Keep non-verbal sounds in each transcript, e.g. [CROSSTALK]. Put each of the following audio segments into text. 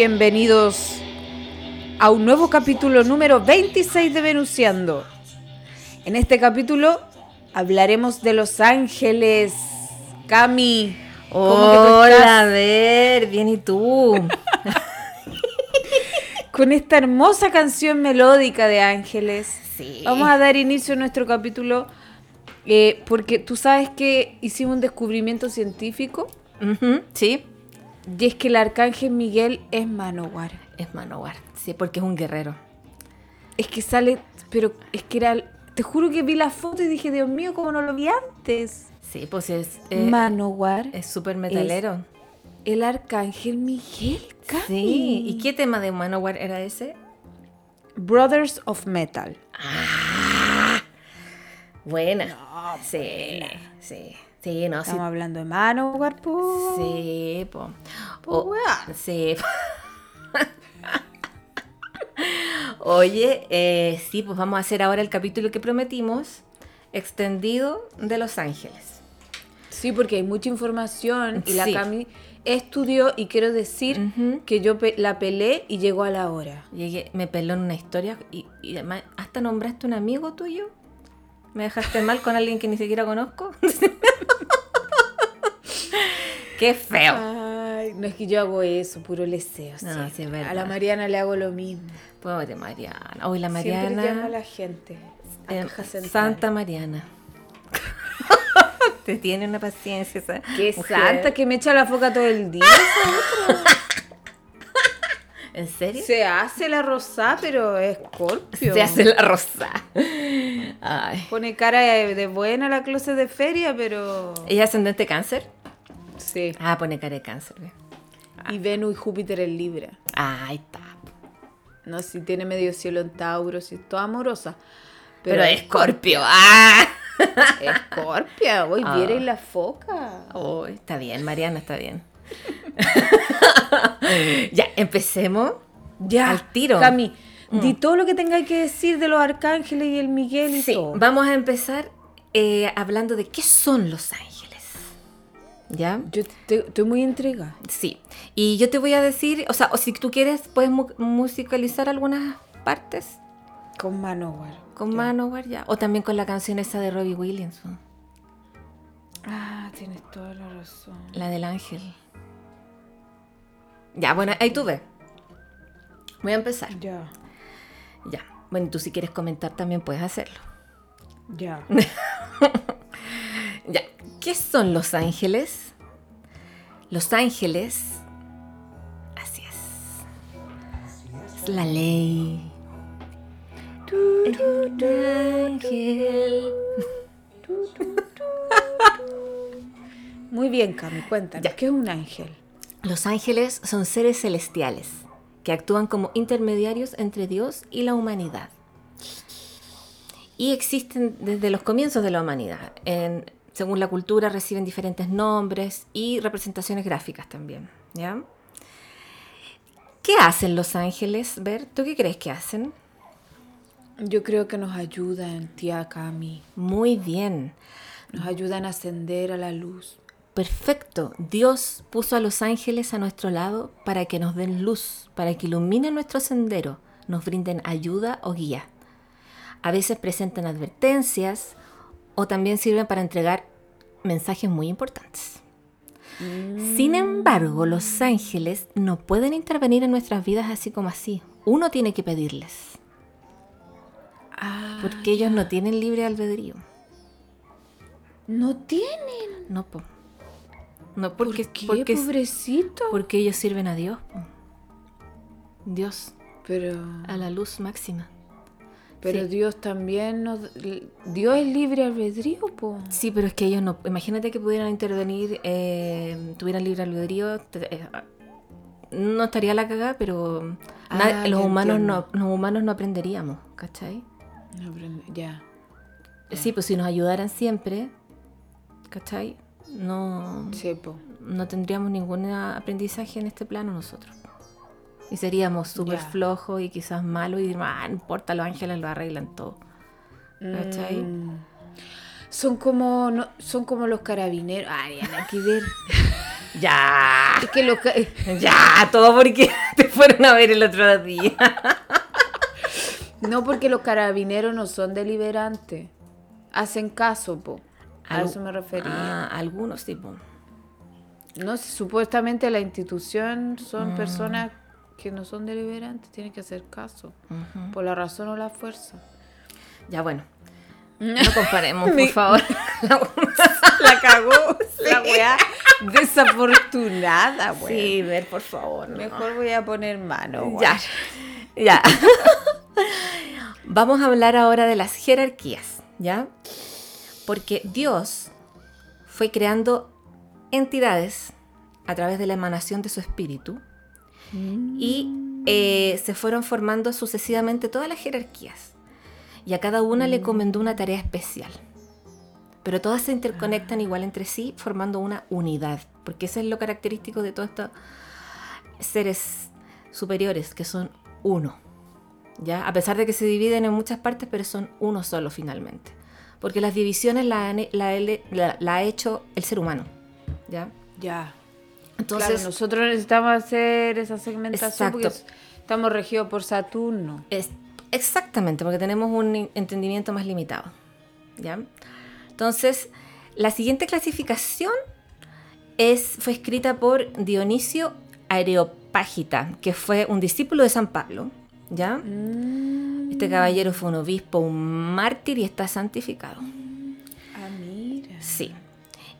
Bienvenidos a un nuevo capítulo número 26 de Venusiando. En este capítulo hablaremos de Los Ángeles. Cami, ¿cómo que tú Hola, estás? a ver, bien y tú. [LAUGHS] Con esta hermosa canción melódica de Ángeles. Sí. Vamos a dar inicio a nuestro capítulo eh, porque tú sabes que hicimos un descubrimiento científico Ujú, sí, y es que el arcángel Miguel es Manowar. es Manowar, sí, porque es un guerrero. Es que sale, pero es que era, te juro que vi la foto y dije, Dios mío, ¿cómo no lo vi antes? Sí, pues es eh, Manowar, es súper metalero. el arcángel Miguel. Cami. Sí, ¿y qué tema de Manowar era ese? Brothers of Metal. Buena. sí, sí, sí, no, sí. Estamos hablando de Manowar, po. Sí, po. Po, sí. Oye, eh, sí, pues vamos a hacer ahora el capítulo que prometimos, extendido de Los Ángeles. Sí, porque hay mucha información y la. Cami estudió y quiero decir que yo pe- la pelé y llegó a la hora. Llegué, me peló en una historia y, y además hasta nombraste un amigo tuyo. Me dejaste mal con alguien que ni siquiera conozco. [LAUGHS] Qué feo. Ay, no es que yo hago eso, puro leseo. No, sí. sí, es verdad. a la Mariana le hago lo mismo. Pobre Mariana. Hoy la Siempre llamo a Mariana. la gente. a eh. Santa Mariana. [LAUGHS] Te tiene una paciencia esa Qué mujer. santa que me echa la foca todo el día. [LAUGHS] ¿En serio? Se hace la rosá, pero es Scorpio. Se hace la rosa. Ay. Pone cara de, buena la clase de feria, pero. ¿Ella es ascendente cáncer? Sí. Ah, pone cara de cáncer. Y Venus y Júpiter en Libra. Ah, ahí está. No, si tiene medio cielo en Tauro, si es toda amorosa. Pero, [LAUGHS] es Escorpio. Ah. Escorpia, hoy Ah. vieres la foca. Oh, está bien, Mariana, está bien. [LAUGHS] ya, empecemos. Ya, Al tiro. Mm. Cami, di todo lo que tengáis que decir de los arcángeles y el Miguel y Sí, todo. vamos a empezar eh, hablando de qué son los ángeles. ¿Ya? Yo te- estoy muy intrigada. Sí. Y yo te voy a decir, o sea, o si tú quieres, puedes mu- musicalizar algunas partes Con Manowar. con Ya. Manowar ya. O también con la canción esa de Robbie Williams. Ah, tienes toda la razón. la del ángel. Ya, bueno, ahí tú ves. Voy a empezar. Ya, Ya. Bueno, tú si quieres comentar también puedes hacerlo. ya. [LAUGHS] Ya. ¿Qué son los ángeles? Los ángeles. Así es. Es la ley. Ángel. Muy bien, Cami, cuéntanos. Ya. ¿Qué es un ángel? Los ángeles son seres celestiales que actúan como intermediarios entre Dios y la humanidad. Y existen desde los comienzos de la humanidad. En- según la cultura reciben diferentes nombres y representaciones gráficas también. ¿ya? ¿Qué hacen los ángeles? Ver, ¿tú qué crees que hacen? Yo creo que nos ayudan, tía Cami. Muy bien. Nos ayudan a ascender a la luz. Perfecto. Dios puso a los ángeles a nuestro lado para que nos den luz, para que iluminen nuestro sendero, nos brinden ayuda o guía. A veces presentan advertencias o también sirven para entregar mensajes muy importantes. Sin embargo, los ángeles no pueden intervenir en nuestras vidas así como así. Uno tiene que pedirles, Ah, porque ellos no tienen libre albedrío. no tienen. No, po. No, porque, ¿Por qué, porque, pobrecito? porque ellos sirven a Dios. po. Dios, Pero... a la luz máxima. Pero Sí. Dios también nos... Dios es libre albedrío, po. Sí, pero es que ellos no. Imagínate que pudieran intervenir, eh, tuvieran libre albedrío. te- eh, no estaría la cagada, pero Ah, los, humanos no, los humanos no aprenderíamos, ¿cachai? No, pero ya. Sí, pues si nos ayudaran siempre, ¿cachai? No, Sí, po. no tendríamos ningún aprendizaje en este plano nosotros. Y seríamos súper flojos y quizás malos y diríamos, ah, no importa, los ángeles lo arreglan todo. ¿Cachai? Mm. Son como no, son como los carabineros. Ay, nada que ver. [LAUGHS] Ya, Es que los ca- ya, todo porque [LAUGHS] te fueron a ver el otro día. no porque los carabineros no son deliberantes. Hacen caso, po. A Algu- eso me refería. Ah, algunos tipo. No, si supuestamente la institución Mm. son personas que no son deliberantes, tienen que hacer caso. Por la razón o la fuerza. Ya bueno. [LAUGHS] No comparemos, por favor. [LAUGHS] La cagó. [LAUGHS] La weá desafortunada, weá. Sí, ver, por favor. no. Mejor voy a poner mano. weá. Ya. Ya. Vamos a hablar ahora de las jerarquías, ¿ya? Porque Dios fue creando entidades a través de la emanación de su espíritu y eh, se fueron formando sucesivamente todas las jerarquías. Y a cada una le encomendó una tarea especial. Pero todas se interconectan igual entre sí, formando una unidad. Porque eso es lo característico de todos estos seres superiores, que son uno. ¿ya? A pesar de que se dividen en muchas partes, pero son uno solo finalmente. Porque las divisiones la, han- la, la- la ha hecho el ser humano. ¿ya? Ya. Entonces, claro, nosotros necesitamos hacer esa segmentación porque Exacto. estamos regidos por Saturno. Es- exactamente, porque tenemos un entendimiento más limitado. ¿ya? Entonces, la siguiente clasificación es, fue escrita por Dionisio Areopágita, que fue un discípulo de San Pablo. ¿ya? Mm. Este caballero fue un obispo, un mártir y está santificado. Ah, mira. Sí.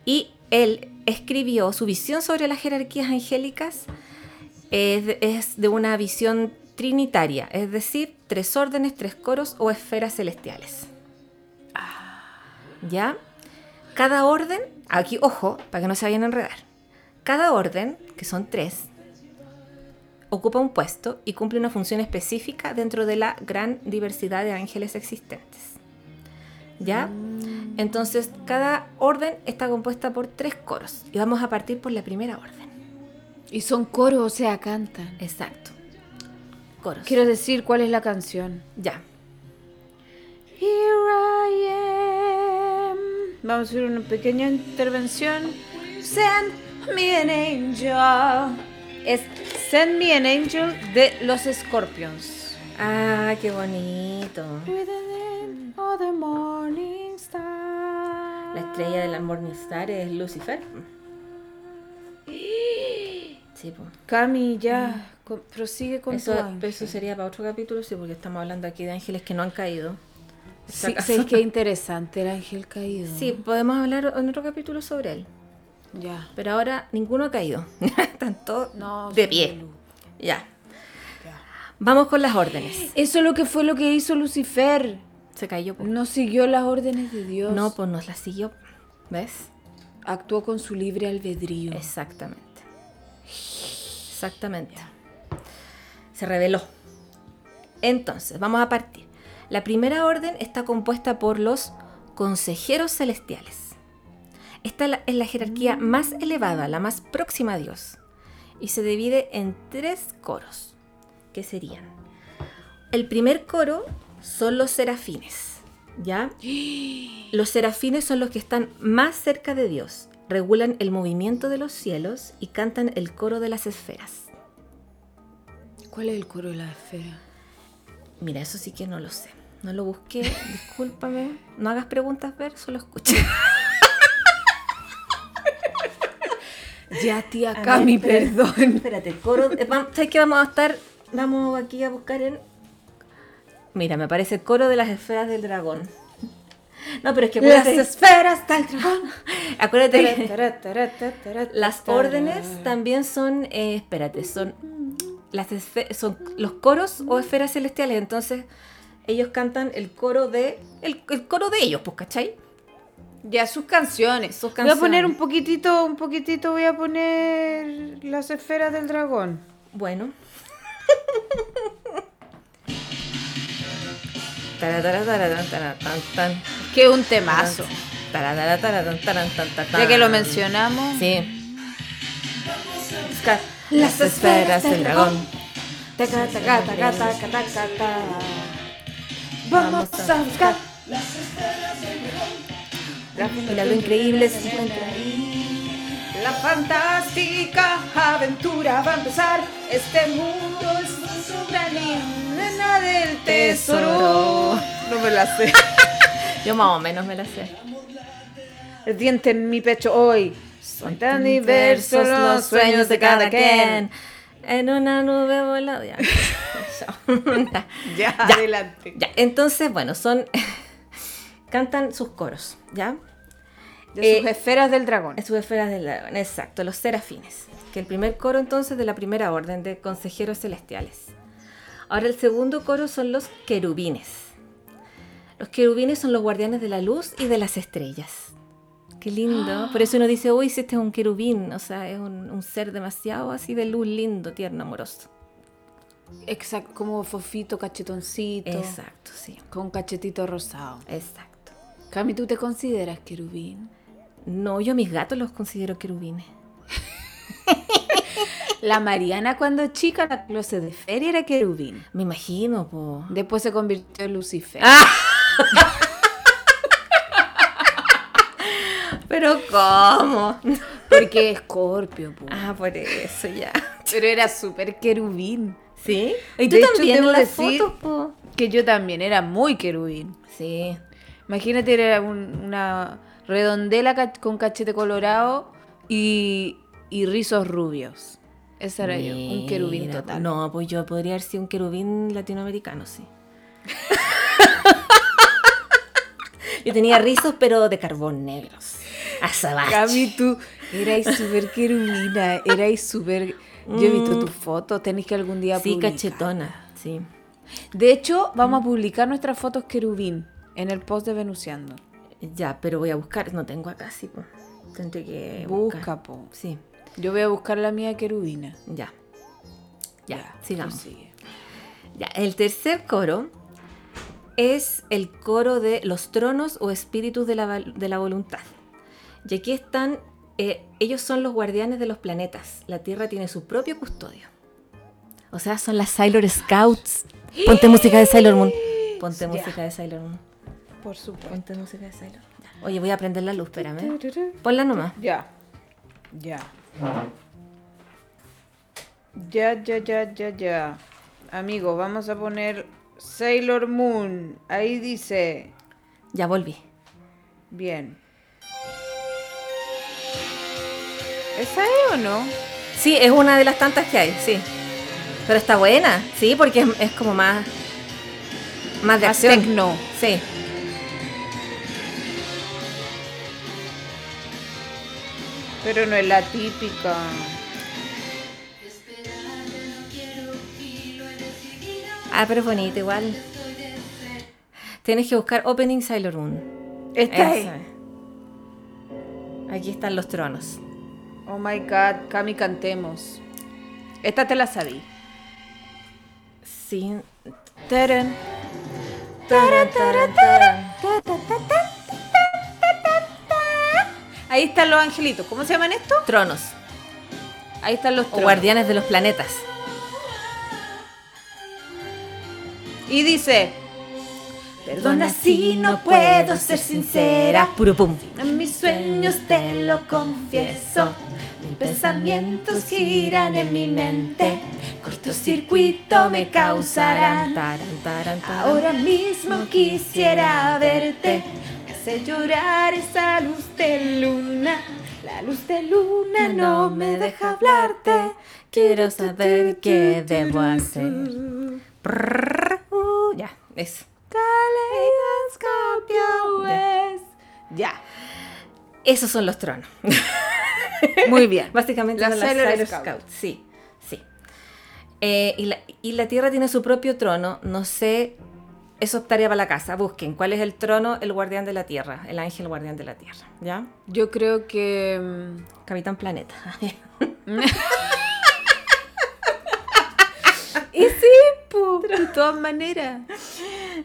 Y él escribió su visión sobre las jerarquías angélicas es de, es de una visión trinitaria, es decir, tres órdenes, tres coros o esferas celestiales. ¿Ya? Cada orden, aquí ojo, para que no se vayan a enredar. Cada orden, que son tres, ocupa un puesto y cumple una función específica dentro de la gran diversidad de ángeles existentes. ¿Ya? Entonces, cada orden está compuesta por tres coros. Y vamos a partir por la primera orden. Y son coros, o sea, cantan. Exacto. Coros. Quiero decir cuál es la canción. Ya. Here I am. Vamos a hacer una pequeña intervención. Send me an angel. Es Send me an angel de los Scorpions. Ah, qué bonito. With the morning star. La estrella de la Morningstar es Lucifer. Sí, pues. Cami, ya, con- prosigue con Eso, tu eso sería para otro capítulo, sí, porque estamos hablando aquí de ángeles que no han caído. Sí. ¿sabes qué interesante el ángel caído? Sí, podemos hablar en otro capítulo sobre él. Ya. Pero ahora ninguno ha caído. [LAUGHS] Están todos No, de pie. Ya. Vamos con las órdenes. Eso es lo que fue lo que hizo Lucifer. Se cayó. po. No siguió las órdenes de Dios. No, pues nos la siguió. ¿Ves? Actuó con su libre albedrío. Exactamente. Exactamente. Se reveló. Entonces, vamos a partir. La primera orden está compuesta por los consejeros celestiales. Esta la- es la jerarquía más elevada, la más próxima a Dios. Y se divide en tres coros, que serían. El primer coro son los serafines, ¿ya? [GASPS] Los serafines son los que están más cerca de Dios, regulan el movimiento de los cielos y cantan el coro de las esferas. ¿Cuál es el coro de la esfera? Mira, eso sí que no lo sé. No lo busqué, [LAUGHS] discúlpame. No hagas preguntas, ver, solo escucha. [LAUGHS] Ya, tía Cami, perdón. Espérate, coro. eh, ¿Sabes qué vamos a estar? Vamos aquí a buscar en. Mira, me parece el coro de las esferas del dragón. [LAUGHS] No, pero es que Las esferas del dragón. [LAUGHS] acuérdate que las órdenes también son, eh, espérate, son las son los coros o esferas celestiales. Entonces, ellos cantan el coro de. El, el coro de ellos, pues, ¿cachai? Ya sus canciones. Sus Voy a poner canciones. un poquitito, un poquitito, voy a poner las esferas del dragón. Bueno. [LAUGHS] Que un temazo. Ya que lo mencionamos. Sí. Las esferas del dragón. Taca, taca, taca, taca, taca, taca. Vamos a buscar. Milagro increíble se encuentra La fantástica aventura va a empezar. Este mundo es un granina del tesoro. No me la sé. [LAUGHS] Yo más o menos me la sé. El diente en mi pecho hoy. Son tan diversos los sueños de cada quien. En una nube volada. Ya. Ya. [LAUGHS] Ya, Ya. adelante. Ya, entonces, bueno, son. [LAUGHS] cantan sus coros, ¿ya? De sus Eh, esferas del dragón. Sus esferas del dragón, exacto, los serafines. Que el primer coro entonces de la primera orden de consejeros celestiales. Ahora el segundo coro son los querubines. Los querubines son los guardianes de la luz y de las estrellas. Qué lindo. [GASPS] Por eso uno dice, uy, si este es un querubín. O sea, es un, un ser demasiado así de luz, lindo, tierno, amoroso. Exacto, como fofito, cachetoncito. Exacto, sí. Con cachetito rosado. Exacto. Cami, ¿tú te consideras querubín? No, yo a mis gatos los considero querubines. [LAUGHS] La Mariana cuando chica, la clase de feria era querubín. Me imagino, po. Después se convirtió en Lucifer. [LAUGHS] Pero ¿cómo? Porque es Escorpio, po. Ah, por eso ya. Pero era súper querubín. ¿Sí? Y tú De hecho, también debo en las decir- fotos, po. Que yo también era muy querubín. Sí. Imagínate, era un- una redondela con cachete colorado y, y rizos rubios. Esa era yo, un querubín total. No, pues yo podría haber sido un querubín latinoamericano, sí. [LAUGHS] yo tenía rizos, pero de carbón negros. Azabache. Cami, tú erais súper querubina, erais súper... Yo he visto tus fotos, tenéis que algún día Sí, publicar. cachetona, sí. De hecho, vamos a publicar nuestras fotos querubín en el post de Venusiando. Ya, pero voy a buscar. No tengo acá, sí, po. Tendré que Busca, buscar. po. Sí, Yo voy a buscar la mía querubina. ya. Ya, tú sigamos. sigue. Ya, el tercer coro es el coro de los tronos o espíritus de la, de la voluntad. Y aquí están, eh, ellos son los guardianes de los planetas. La Tierra tiene su propio custodio. O sea, son las Sailor Scouts. Ponte música de Sailor Moon. Ponte Ya. música de Sailor Moon. Por supuesto. Ponte música de Sailor Moon. Ya. Oye, voy a prender la luz, espérame. Ponla nomás. Ya. Ya. Ya, ya, ya, ya, ya. Amigo, vamos a poner Sailor Moon. Ahí dice. Ya volví. Bien. ¿Esa es o no? Sí, es una de las tantas que hay, sí. Pero está buena, sí, porque es, es como más. Más de Más acción. tecno. Sí. Pero no es la típica. Ah, pero es bonita igual. Tienes que buscar Opening Sailor Moon. Esta es. Aquí están los tronos. Oh my god, Cami, cantemos. Esta te la sabí. Sí. Taran. Taran, taran, taran. Ahí están los angelitos. ¿Cómo se llaman estos? Tronos. Ahí están los O tronos. guardianes de los planetas. Y dice: Perdona si no puedo ser sincera. Puro pum. En mis sueños te lo confieso. Mis pensamientos giran en mi mente. Cortocircuito me causarán. Ahora mismo quisiera verte. Hace llorar esa luz de luna. La luz de luna no me deja hablarte. Quiero saber qué debo hacer. Uh, ya, eso. Caleidoscopio es. Ya. Esos son los tronos. [LAUGHS] Muy bien. Básicamente Las son las Sailor Sailor Scouts. Scouts. Sí, sí. Eh, y, la, y la Tierra tiene su propio trono. No sé Eso es tarea para la casa. Busquen cuál es el trono, el guardián de la tierra, el ángel guardián de la tierra. ¿Ya? Yo creo que. mm, Capitán Planeta. [LAUGHS] Y sí, po, de todas maneras.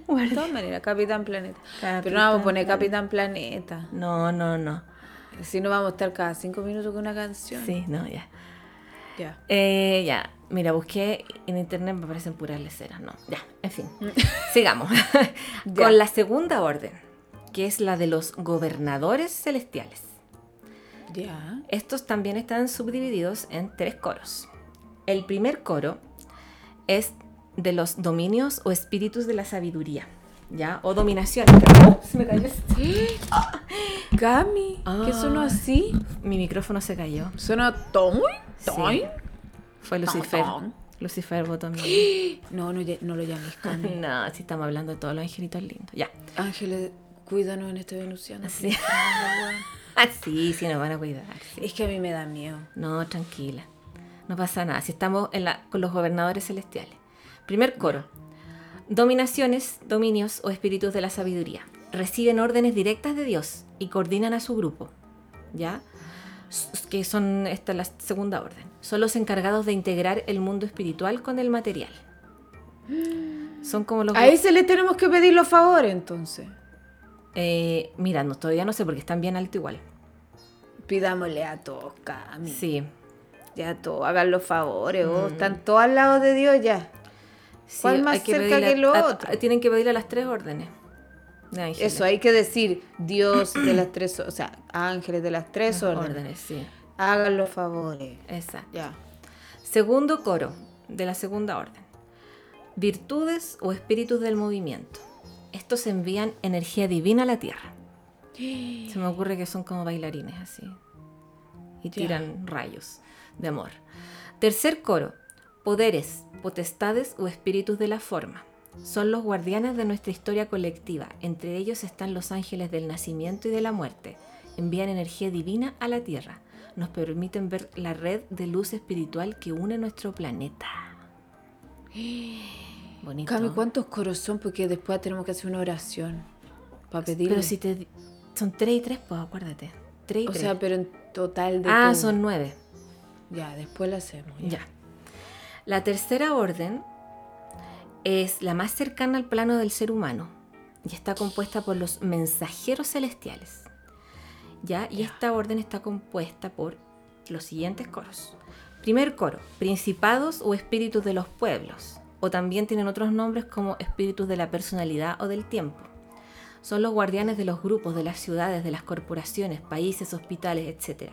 De todas maneras, Capitán Planeta. Pero no vamos a poner Capitán Planeta. no, no, no. Si no vamos a estar cada cinco minutos con una canción. Sí, no, ya. Ya. Eh, ya, mira, busqué en internet, me aparecen puras leceras. No, ya, en fin. [LAUGHS] Sigamos. [LAUGHS] Ya. Con la segunda orden, que es la de los gobernadores celestiales. Ya. Estos también están subdivididos en tres coros. El primer coro es de los dominios o espíritus de la sabiduría, ¿ya? O dominación. ¡Oh! Se me cayó. [GASPS] Cami, ¿qué sonó Ah. así? Mi micrófono se cayó. ¿Sonó toy? ¿Toy? Sí. Fue Lucifer. Tom. Lucifer votó mi... [GASPS] No, no, no lo llames [LAUGHS] Cami. No, si estamos hablando de todos los angelitos lindos. Ya. Ángeles, cuídanos en este venusiano. Sí. por favor. [LAUGHS] Ah, sí, sí, nos van a cuidar. sí. Es que a mí me da miedo. No, tranquila. No pasa nada. Si estamos en la- con los gobernadores celestiales. Primer coro. Dominaciones, dominios o espíritus de la sabiduría. Reciben órdenes directas de Dios y coordinan a su grupo. ¿Ya? Que son, esta es la segunda orden. Son los encargados de integrar el mundo espiritual con el material. Son como los... A ese le tenemos que pedir los favores, entonces. Eh, mira, no, todavía no sé porque están bien alto igual. Pidámosle a todos, Cami. Sí. Ya todos, hagan los favores. vos. Están todos al lado de Dios ya. Sí, ¿Cuál más hay que cerca que lo a- otro? a- tienen que pedirle a las tres órdenes. Eso, hay que decir Dios de las tres, o sea, ángeles de las tres órdenes. órdenes, sí. Hagan los favores. Exacto. Ya. Segundo coro de la segunda orden. Virtudes o espíritus del movimiento. Estos envían energía divina a la tierra. [GASPS] Se me ocurre que son como bailarines así. Y Ya. tiran rayos de amor. Tercer coro. Poderes, potestades o espíritus de la forma. Son los guardianes de nuestra historia colectiva. Entre ellos están los ángeles del nacimiento y de la muerte. Envían energía divina a la Tierra. Nos permiten ver la red de luz espiritual que une nuestro planeta. [GASPS] Bonito. Cami, ¿cuántos coros son? Porque después tenemos que hacer una oración para pedirle. Pero si te... Son tres y tres, pues acuérdate. Tres y O tres. sea, pero en total de ah, todo. son nueve. Ya, después lo hacemos. Ya. La tercera orden es la más cercana al plano del ser humano y está compuesta por los mensajeros celestiales. ¿Ya? Y esta orden está compuesta por los siguientes coros. Primer coro, principados o espíritus de los pueblos, o también tienen otros nombres como espíritus de la personalidad o del tiempo. Son los guardianes de los grupos, de las ciudades, de las corporaciones, países, hospitales, etc.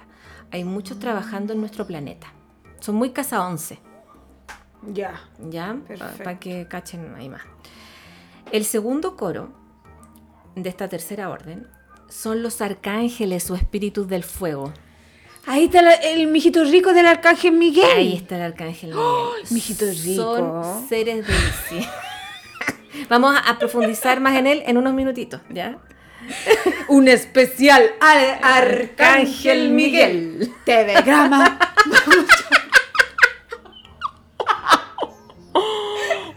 Hay muchos trabajando en nuestro planeta. Son muy casa 11. Ya. ¿ya? Perfecto. Para que cachen ahí más. El segundo coro de esta tercera orden son los arcángeles o espíritus del fuego. Ahí está la- el mijito rico del arcángel Miguel. Ahí está el arcángel Miguel. mijito rico. Son seres de luz. [LAUGHS] Vamos a- a profundizar más en él en unos minutitos, ¿ya? [LAUGHS] Un especial al Arcángel Miguel. TV [LAUGHS]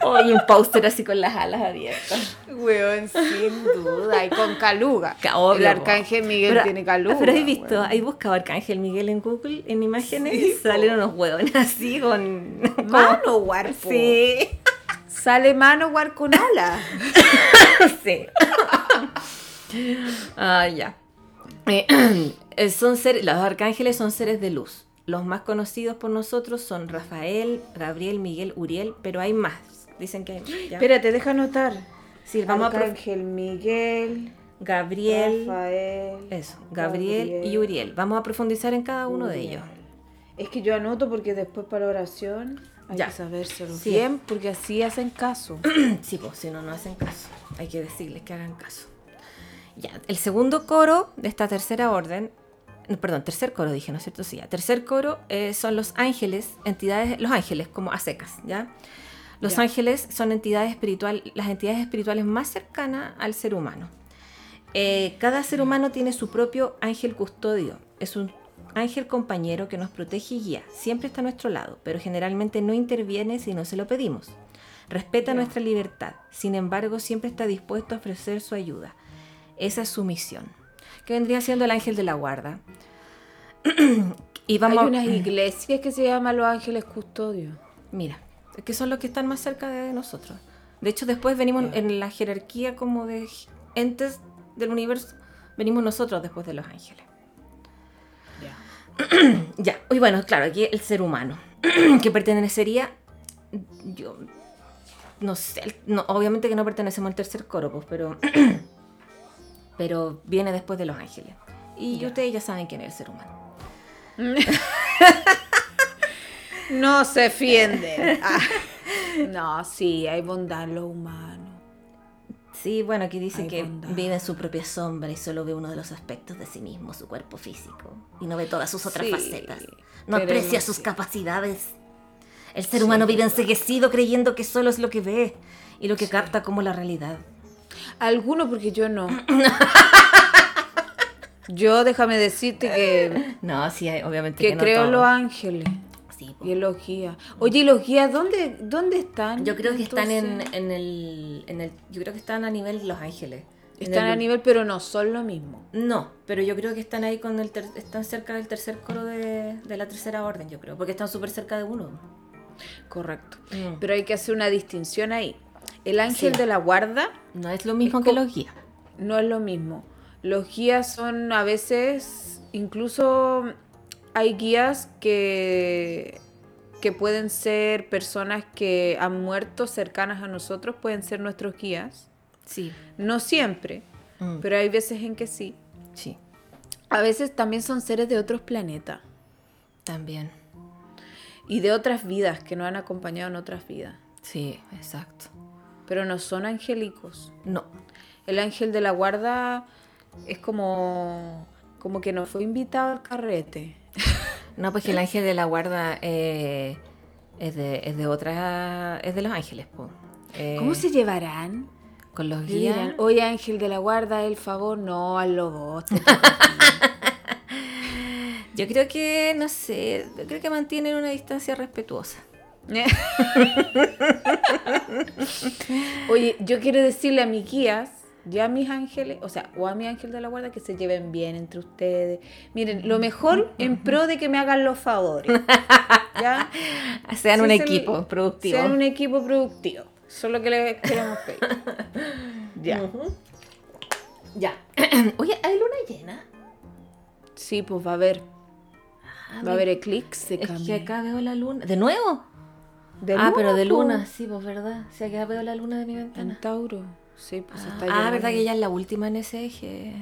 Oh, y un póster así con las alas abiertas. Weón, sin duda. Y con caluga. Ca- obvio, el Arcángel. Miguel Pero- tiene caluga. Pero has visto, weón. ¿hay buscado Arcángel Miguel en Google en imágenes? Sí. Salen unos huevones así con. Mano, guarpo. Sí. [LAUGHS] Sale mano guar con ala. [LAUGHS] Sí. [LAUGHS] ah, ya. Eh, [CLEARS THROAT] eh, son seres, los arcángeles son seres de luz. Los más conocidos por nosotros son Rafael, Gabriel, Miguel, Uriel, pero hay más. Dicen que más. ¿ya? Espérate, deja anotar. sí, vamos a Arcángel Miguel, Gabriel, Rafael. eso, Gabriel, y Uriel. Vamos a profundizar en cada uno de ellos. Es que yo anoto porque después para la oración hay Ya. que sabérselo Sí. bien porque así hacen caso. [CLEARS THROAT] Sí, pues si no, no hacen caso. Hay que decirles que hagan caso. Ya, el segundo coro de esta tercera orden, no, perdón, tercer coro dije, ¿no es cierto? Sí, ya. Tercer coro eh, son los ángeles, entidades, los ángeles como a secas, ¿ya? Los Ya. ángeles son entidades espirituales, las entidades espirituales más cercanas al ser humano. Eh, cada ser humano tiene su propio ángel custodio. Es un ángel compañero que nos protege y guía. Siempre está a nuestro lado, pero generalmente no interviene si no se lo pedimos. Respeta Ya. nuestra libertad. Sin embargo, siempre está dispuesto a ofrecer su ayuda. Esa es su misión. Que vendría siendo el ángel de la guarda. [CLEARS THROAT] y vamos Hay unas iglesias que se llaman Los Ángeles Custodios. Mira, que son los que están más cerca de nosotros. De hecho, después venimos en la jerarquía como de entes del universo. Venimos nosotros después de los ángeles. Ya, [CLEARS THROAT] y bueno, claro, aquí el ser humano, [CLEARS THROAT] que pertenecería, yo, no sé, no, obviamente que no pertenecemos al tercer coro, pues, pero, [CLEARS THROAT] pero viene después de los ángeles. Y ustedes ya saben quién es el ser humano. [LAUGHS] No se fienden. Ah. No, sí, hay bondad en lo humano. Sí, bueno, aquí dice Hay que bondad. vive en su propia sombra y solo ve uno de los aspectos de sí mismo, su cuerpo físico, y no ve todas sus otras Sí, facetas. No aprecia sus capacidades. El ser humano vive enseguecido creyendo que solo es lo que ve y lo que capta como la realidad. Algunos porque yo no. [LAUGHS] Yo déjame decirte que, No, sí, obviamente que que no creo en los ángeles. Y en los guías. Oye, ¿y los guías dónde, dónde están? Yo creo que están en, en el, en el... Yo creo que están a nivel los ángeles. Están el- a nivel, pero no son lo mismo. No, pero yo creo que están ahí con el... ter- están cerca del tercer coro de, de la tercera orden, yo creo. Porque están súper cerca de uno. Correcto. Mm. Pero hay que hacer una distinción ahí. El ángel Sí. de la guarda No es lo mismo Es que los guías. no es lo mismo. Los guías son a veces, incluso hay guías que, que pueden ser personas que han muerto cercanas a nosotros, pueden ser nuestros guías. Sí. No siempre, Mm, pero hay veces en que sí. sí, A veces también son seres de otros planetas también. y de otras vidas que nos han acompañado en otras vidas, Sí, exacto. pero no son angélicos. No, El ángel de la guarda es como, como que no fue invitado al carrete. [LAUGHS] no, pues que el ángel de la guarda eh, es, de, es de otra. Es de los ángeles, po. Eh, ¿Cómo se llevarán? Con los guías. dirán, oye ángel de la guarda, el favor, no, a los dos. te Yo creo que, no sé, yo creo que mantienen una distancia respetuosa. [LAUGHS] Oye, yo quiero decirle a mis guías, ya a mis ángeles, o sea, o a mi ángel de la guarda, que se lleven bien entre ustedes. Miren, lo mejor en pro de que me hagan los favores. [LAUGHS] ¿Ya? Sean Sí, un equipo productivo. Sean un equipo productivo. Eso es lo que les queremos pedir. [LAUGHS] Ya. Ya. [CLEARS THROAT] Oye, ¿hay luna llena? Sí, pues va a haber. Ah, Va a haber eclipse, Es que acá veo la luna. ¿De nuevo? De ah, pero de luna, sí, pues verdad. Si acá veo la luna de mi ventana. En Tauro. Sí, pues Ah, está ah, verdad que ella es la última en ese eje.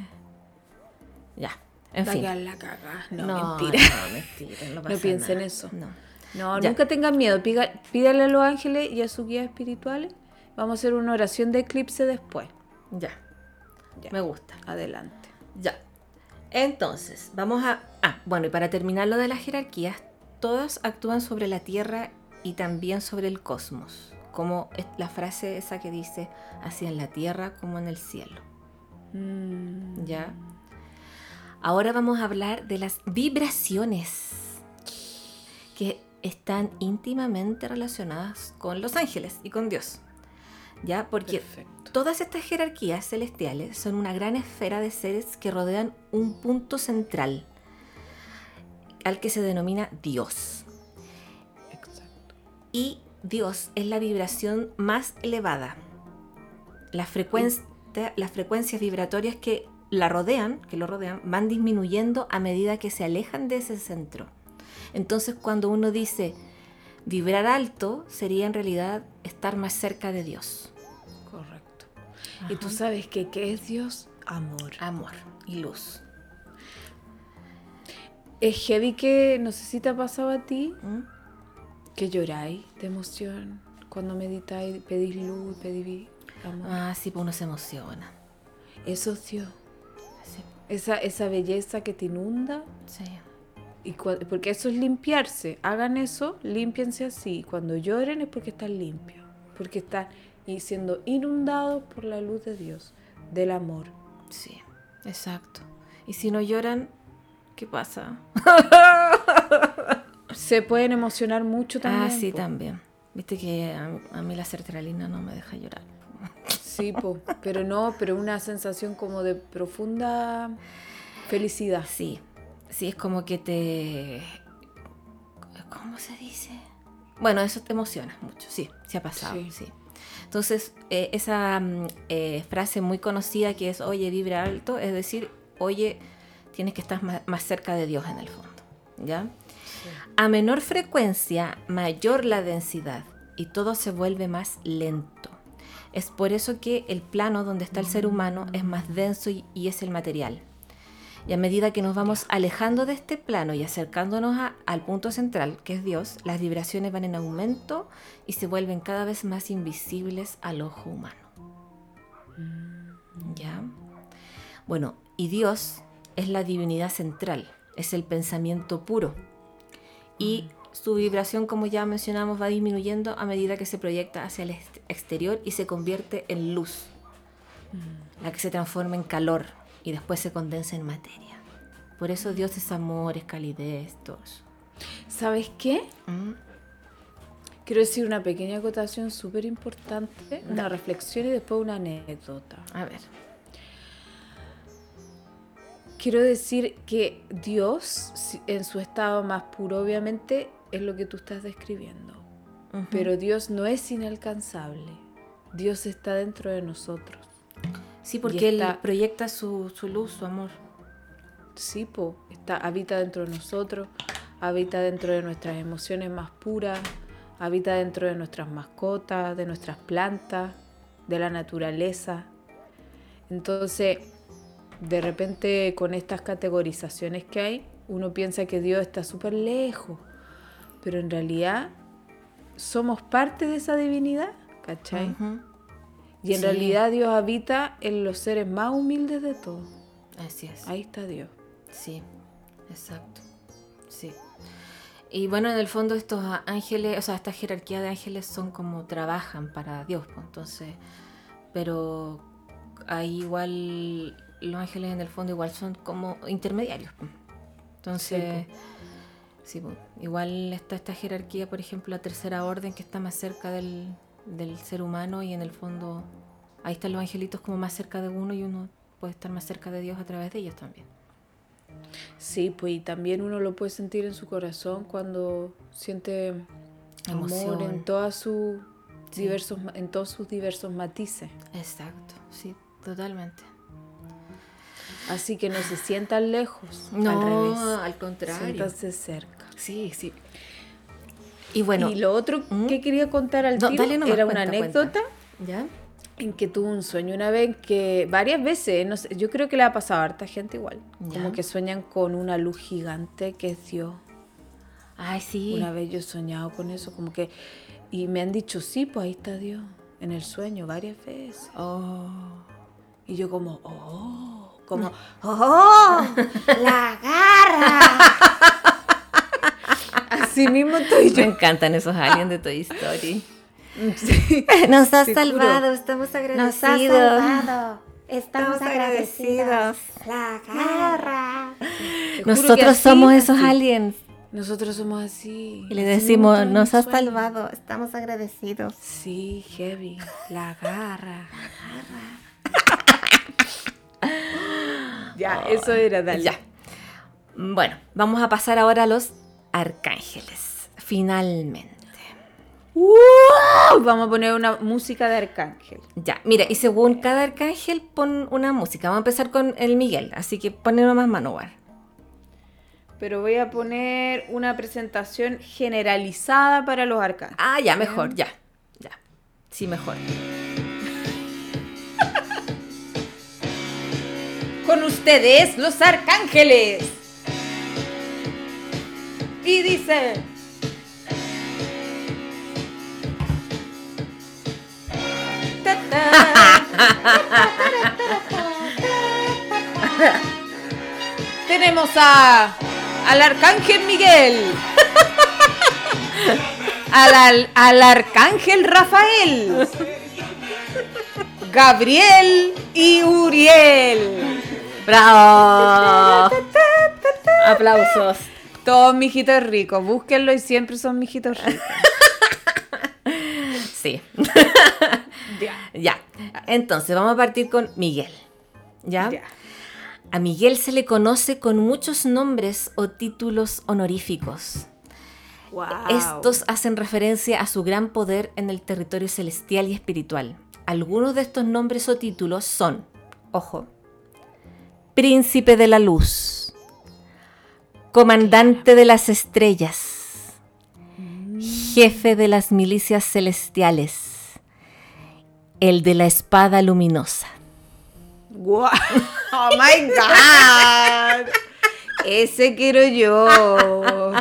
Ya, en fin. la cagada. No, no, mentira. No, [LAUGHS] mentira, no, pasa piensa en nada. eso. No. No, nunca tengan miedo. Pídale a los ángeles y a sus guías espirituales. Vamos a hacer una oración de eclipse después. Ya, Ya. me gusta. Adelante. Ya. Entonces, vamos a... Ah, bueno, y para terminar lo de las jerarquías, todas actúan sobre la Tierra y también sobre el cosmos. Como la frase esa que dice, así en la Tierra como en el cielo. Mm, ¿Ya? Ahora vamos a hablar de las vibraciones que están íntimamente relacionadas con los ángeles y con Dios. ¿Ya? Porque Perfecto. todas estas jerarquías celestiales son una gran esfera de seres que rodean un punto central al que se denomina Dios. Exacto. Y Dios es la vibración más elevada. Las, frecuencia- las frecuencias vibratorias que la rodean, que lo rodean, van disminuyendo a medida que se alejan de ese centro. Entonces, cuando uno dice vibrar alto, sería en realidad estar más cerca de Dios. Correcto. Y tú sabes que qué es Dios? Amor. Amor y luz. Es heavy que, no sé si te ha pasado a ti, ¿Mm? Que lloráis de emoción cuando meditáis, pedís luz, pedís amor. Ah, sí, pues uno se emociona. Eso es Dios. Sí, Esa, esa belleza que te inunda. sí. Y porque eso es limpiarse. Hagan eso, límpiense así. Cuando lloren es porque están limpios. Porque están y siendo inundados por la luz de Dios, del amor. Sí, exacto. Y si no lloran, ¿qué pasa? [LAUGHS] Se pueden emocionar mucho también. ah, sí, po. también. Viste que a, a mí la sertralina no me deja llorar. Sí, po, pero no, pero una sensación como de profunda felicidad. Sí, sí, es como que te... ¿Cómo se dice? Bueno, eso te emociona mucho, sí, sí ha pasado, Sí. sí. Entonces, eh, esa mm, eh, frase muy conocida que es, oye, vibra alto, es decir, oye, tienes que estar más, más cerca de Dios en el fondo, ¿ya? A menor frecuencia, mayor la densidad y todo se vuelve más lento. Es por eso que el plano donde está el ser humano es más denso y, es el material. Y a medida que nos vamos alejando de este plano y acercándonos a- al punto central, que es Dios, las vibraciones van en aumento y se vuelven cada vez más invisibles al ojo humano. ¿Ya? Bueno, y Dios es la divinidad central, es el pensamiento puro. Y su vibración, como ya mencionamos, va disminuyendo a medida que se proyecta hacia el ex- exterior y se convierte en luz, la que se transforma en calor y después se condensa en materia. Por eso Dios es amor, es calidez, todo eso. ¿Sabes qué? ¿Mm? Quiero decir una pequeña acotación súper importante, una reflexión y después una anécdota. A ver. Quiero decir que Dios, en su estado más puro, obviamente, es lo que tú estás describiendo. Pero Dios no es inalcanzable. Dios está dentro de nosotros. Sí, porque Él proyecta su, su luz, su amor. Sí, po, está, habita dentro de nosotros, habita dentro de nuestras emociones más puras, habita dentro de nuestras mascotas, de nuestras plantas, de la naturaleza. Entonces, de repente con estas categorizaciones que hay, uno piensa que Dios está súper lejos, pero en realidad somos parte de esa divinidad, ¿cachai? Y en Sí. realidad Dios habita en los seres más humildes de todos. Así es. Ahí está Dios. Sí, exacto. Sí. Y bueno, en el fondo estos ángeles, o sea, esta jerarquía de ángeles son como trabajan para Dios, pues, entonces, pero ahí igual los ángeles en el fondo igual son como intermediarios. pues. Entonces, sí, pues, igual está esta jerarquía, por ejemplo, la tercera orden que está más cerca del, del ser humano y en el fondo ahí están los angelitos como más cerca de uno y uno puede estar más cerca de Dios a través de ellos también. Sí, pues y también uno lo puede sentir en su corazón cuando siente amor Emoción. en todas sus Sí. diversos en todos sus diversos matices. Exacto, sí, totalmente. Así que no se sientan lejos, No, al revés. al contrario. Siéntanse cerca. Sí, sí. Y bueno, y lo otro ¿Mm? que quería contar al No, tiro dale nomás, era una cuenta, anécdota ¿ya? en que tuve un sueño una vez que varias veces, no sé, yo creo que le ha pasado a harta gente igual, Ya. como que sueñan con una luz gigante que es Dios. Ay, sí. Una vez yo he soñado con eso, como que y me han dicho, "Sí, pues ahí está Dios." En el sueño varias veces. Oh. Y yo como, "Oh", como, "Oh, la garra." Así mismo estoy Me yo. encantan esos aliens de Toy Story. Sí. Nos has juro. salvado, estamos agradecidos. Nos has salvado. Estamos, Estamos agradecidos. agradecidos. La garra. Nosotros así, somos esos así. aliens. Nosotros somos así. Y le decimos, nos has salvado. Estamos agradecidos. Sí, heavy. La garra. Ya, eso era, dale. Ya. Bueno, vamos a pasar ahora a los arcángeles. Finalmente. ¡Wow! Vamos a poner una música de arcángel. Ya, mira, y según cada arcángel pon una música. Vamos a empezar con el Miguel, así que ponle nomás Manowar. Pero voy a poner una presentación generalizada para los arcángeles. Ah, ya, mejor, ya. Ya. Sí, mejor. Ustedes, los arcángeles. Y dice... Tenemos a al arcángel Miguel. Al, al- al arcángel Rafael. Gabriel y Uriel. ¡Bravo! [LAUGHS] Aplausos. Todos mijitos ricos, búsquenlo y siempre son mijitos ricos. [LAUGHS] Sí. [LAUGHS] Ya. ya. Entonces, vamos a partir con Miguel. ¿Ya? Ya. A Miguel se le conoce con muchos nombres o títulos honoríficos. Wow. Estos hacen referencia a su gran poder en el territorio celestial y espiritual. Algunos de estos nombres o títulos son, ojo, Príncipe de la Luz, Comandante de las Estrellas, Jefe de las Milicias Celestiales, el de la Espada Luminosa. Guau. [LAUGHS] Oh my God. Ese quiero yo.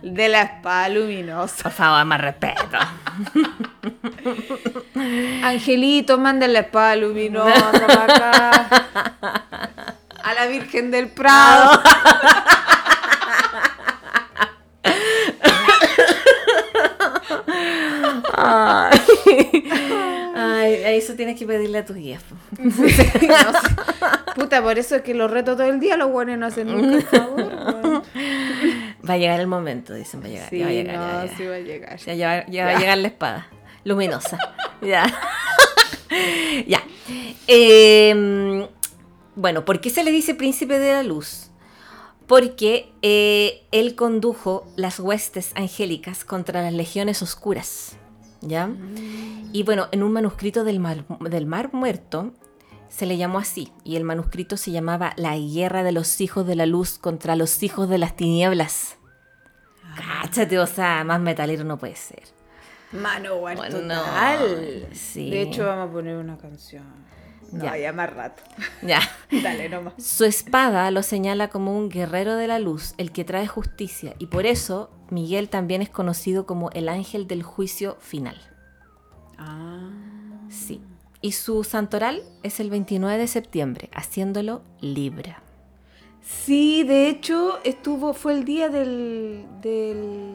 De la espada luminosa. Por favor, más respeto. Angelito, manda la espada luminosa para acá. Virgen del Prado. Ay, eso tienes que pedirle a tus guías. po. No sé. Puta, por eso es que los reto todo el día, los buenos no hacen nunca el favor. Va a llegar el momento, dicen, va a llegar. Sí, ya va a llegar, no, ya va a llegar. sí va a llegar. Ya, ya va a llegar la espada. Luminosa. ya. [LAUGHS] ya. Eh, bueno, ¿por qué se le dice príncipe de la luz? Porque eh, él condujo las huestes angélicas contra las legiones oscuras. ¿Ya? Y bueno, en un manuscrito del mar, del mar Muerto se le llamó así. Y el manuscrito se llamaba La guerra de los hijos de la luz contra los hijos de las tinieblas. Cáchate, o sea, más metalero no puede ser. Mano, Bueno, total. sí. De hecho, vamos a poner una canción. No, Ya. ya, más rato. Ya. [LAUGHS] Dale nomás. Su espada lo señala como un guerrero de la luz, el que trae justicia, y por eso Miguel también es conocido como el ángel del juicio final. Ah. Sí. Y su santoral es el 29 de septiembre, haciéndolo Libra. Sí, de hecho, estuvo, fue el día del, del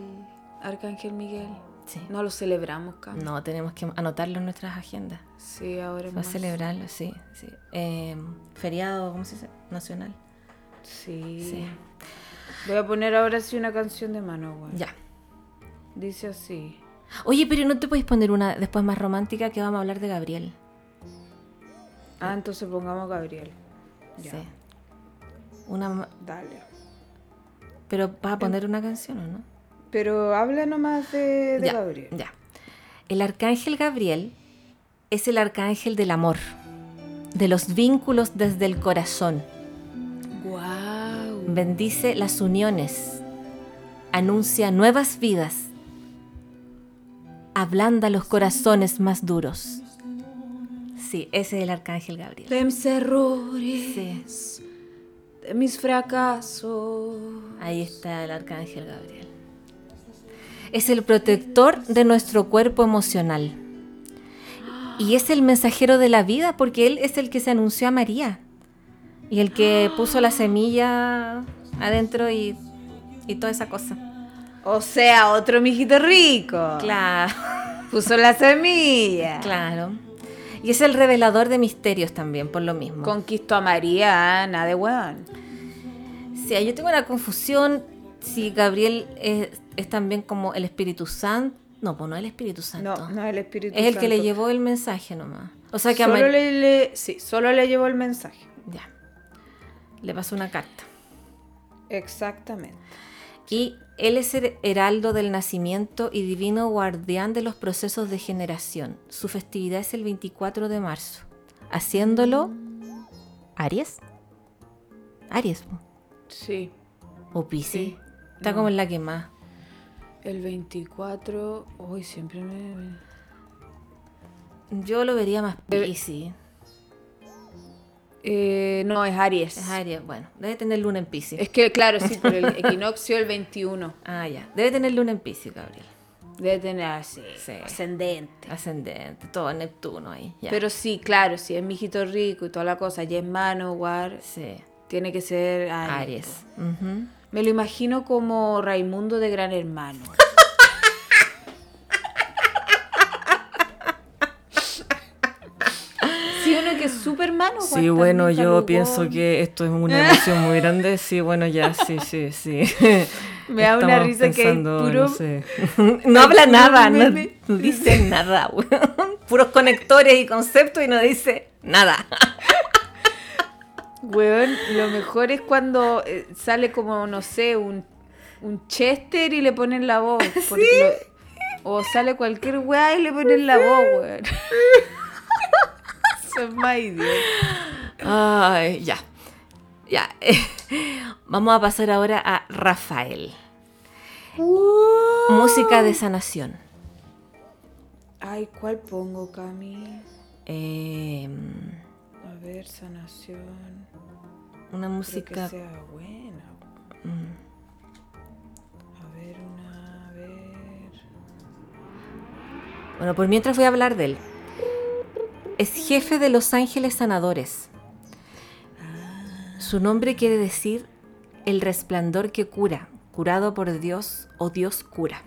Arcángel Miguel. Sí. No lo celebramos, cabrón. No, tenemos que anotarlo en nuestras agendas. Sí, ahora Va a celebrarlo, sí. sí. Eh, feriado, ¿cómo se dice? Nacional. Sí. Sí. Voy a poner ahora sí una canción de mano, güey. Ya. Dice así. Oye, pero ¿no te podéis poner una después más romántica que vamos a hablar de Gabriel? Ah, entonces pongamos Gabriel. Ya. Sí. Una, Dale. pero vas a poner una canción o no? Pero habla nomás de, de ya, Gabriel. ya. El arcángel Gabriel es el arcángel del amor, de los vínculos desde el corazón. Wow. Bendice las uniones, anuncia nuevas vidas, ablanda los corazones más duros. Sí, ese es el arcángel Gabriel. De mis errores, Sí, de mis fracasos. ahí está el arcángel Gabriel. Es el protector de nuestro cuerpo emocional. Y es el mensajero de la vida porque él es el que se anunció a María. Y el que puso la semilla adentro y, y toda esa cosa. O sea, otro mijito rico. Claro, Puso la semilla. claro. Y es el revelador de misterios también, por lo mismo. Conquistó a María, nada de weón. Sí, yo tengo una confusión si Gabriel es, es también como el Espíritu Santo. No, pues no el Espíritu Santo. No, no es el Espíritu es el que le Santo. llevó el mensaje nomás. O sea que a Solo Mar- le, le- sí, solo le llevó el mensaje. Ya. Le pasó una carta. Exactamente. Y él es el heraldo del nacimiento y divino guardián de los procesos de generación. Su festividad es el 24 de marzo. Haciéndolo Aries. Aries. Sí. O Piscis. Sí. Está como en la que más. El 24. Uy, siempre me. Yo lo vería más Piscis. Eh, no, es Aries. Es Aries, bueno. Debe tener luna en Piscis. Es que, claro, sí, por el [LAUGHS] equinoccio el 21. Ah, ya. Debe tener luna en Piscis, Gabriel. Debe tener así, Sí. ascendente. Ascendente. Todo Neptuno ahí. Ya. Pero sí, claro, si es mijito rico y toda la cosa, ya es Manowar, Sí. tiene que ser Aries. Me lo imagino como Raimundo de Gran Hermano. Sí, uno que es Superman o Sí, bueno, yo Calugón? pienso que esto es una emoción muy grande. Sí, bueno, ya, sí, sí, sí. [LAUGHS] Me da una risa que pensando, puro- No, sé. [LAUGHS] no habla nada, no, meme. no dice nada. Puros conectores y conceptos y no dice nada. Weón, lo mejor es cuando eh, sale como, no sé, un, un Chester y le ponen la voz. [LAUGHS] porque lo- o sale cualquier weá y le ponen la voz, weón. [LAUGHS] Es más idiota. Ay, ya. Ya. Vamos a pasar ahora a Rafael. Música de sanación. Ay, ¿cuál pongo, Cami? Eh, A ver, sanación. Una música. que sea buena. mm, A ver, una, a ver. Bueno, por mientras voy a hablar de él. Es jefe de los ángeles sanadores. Su nombre quiere decir el resplandor que cura, curado por Dios o Dios cura.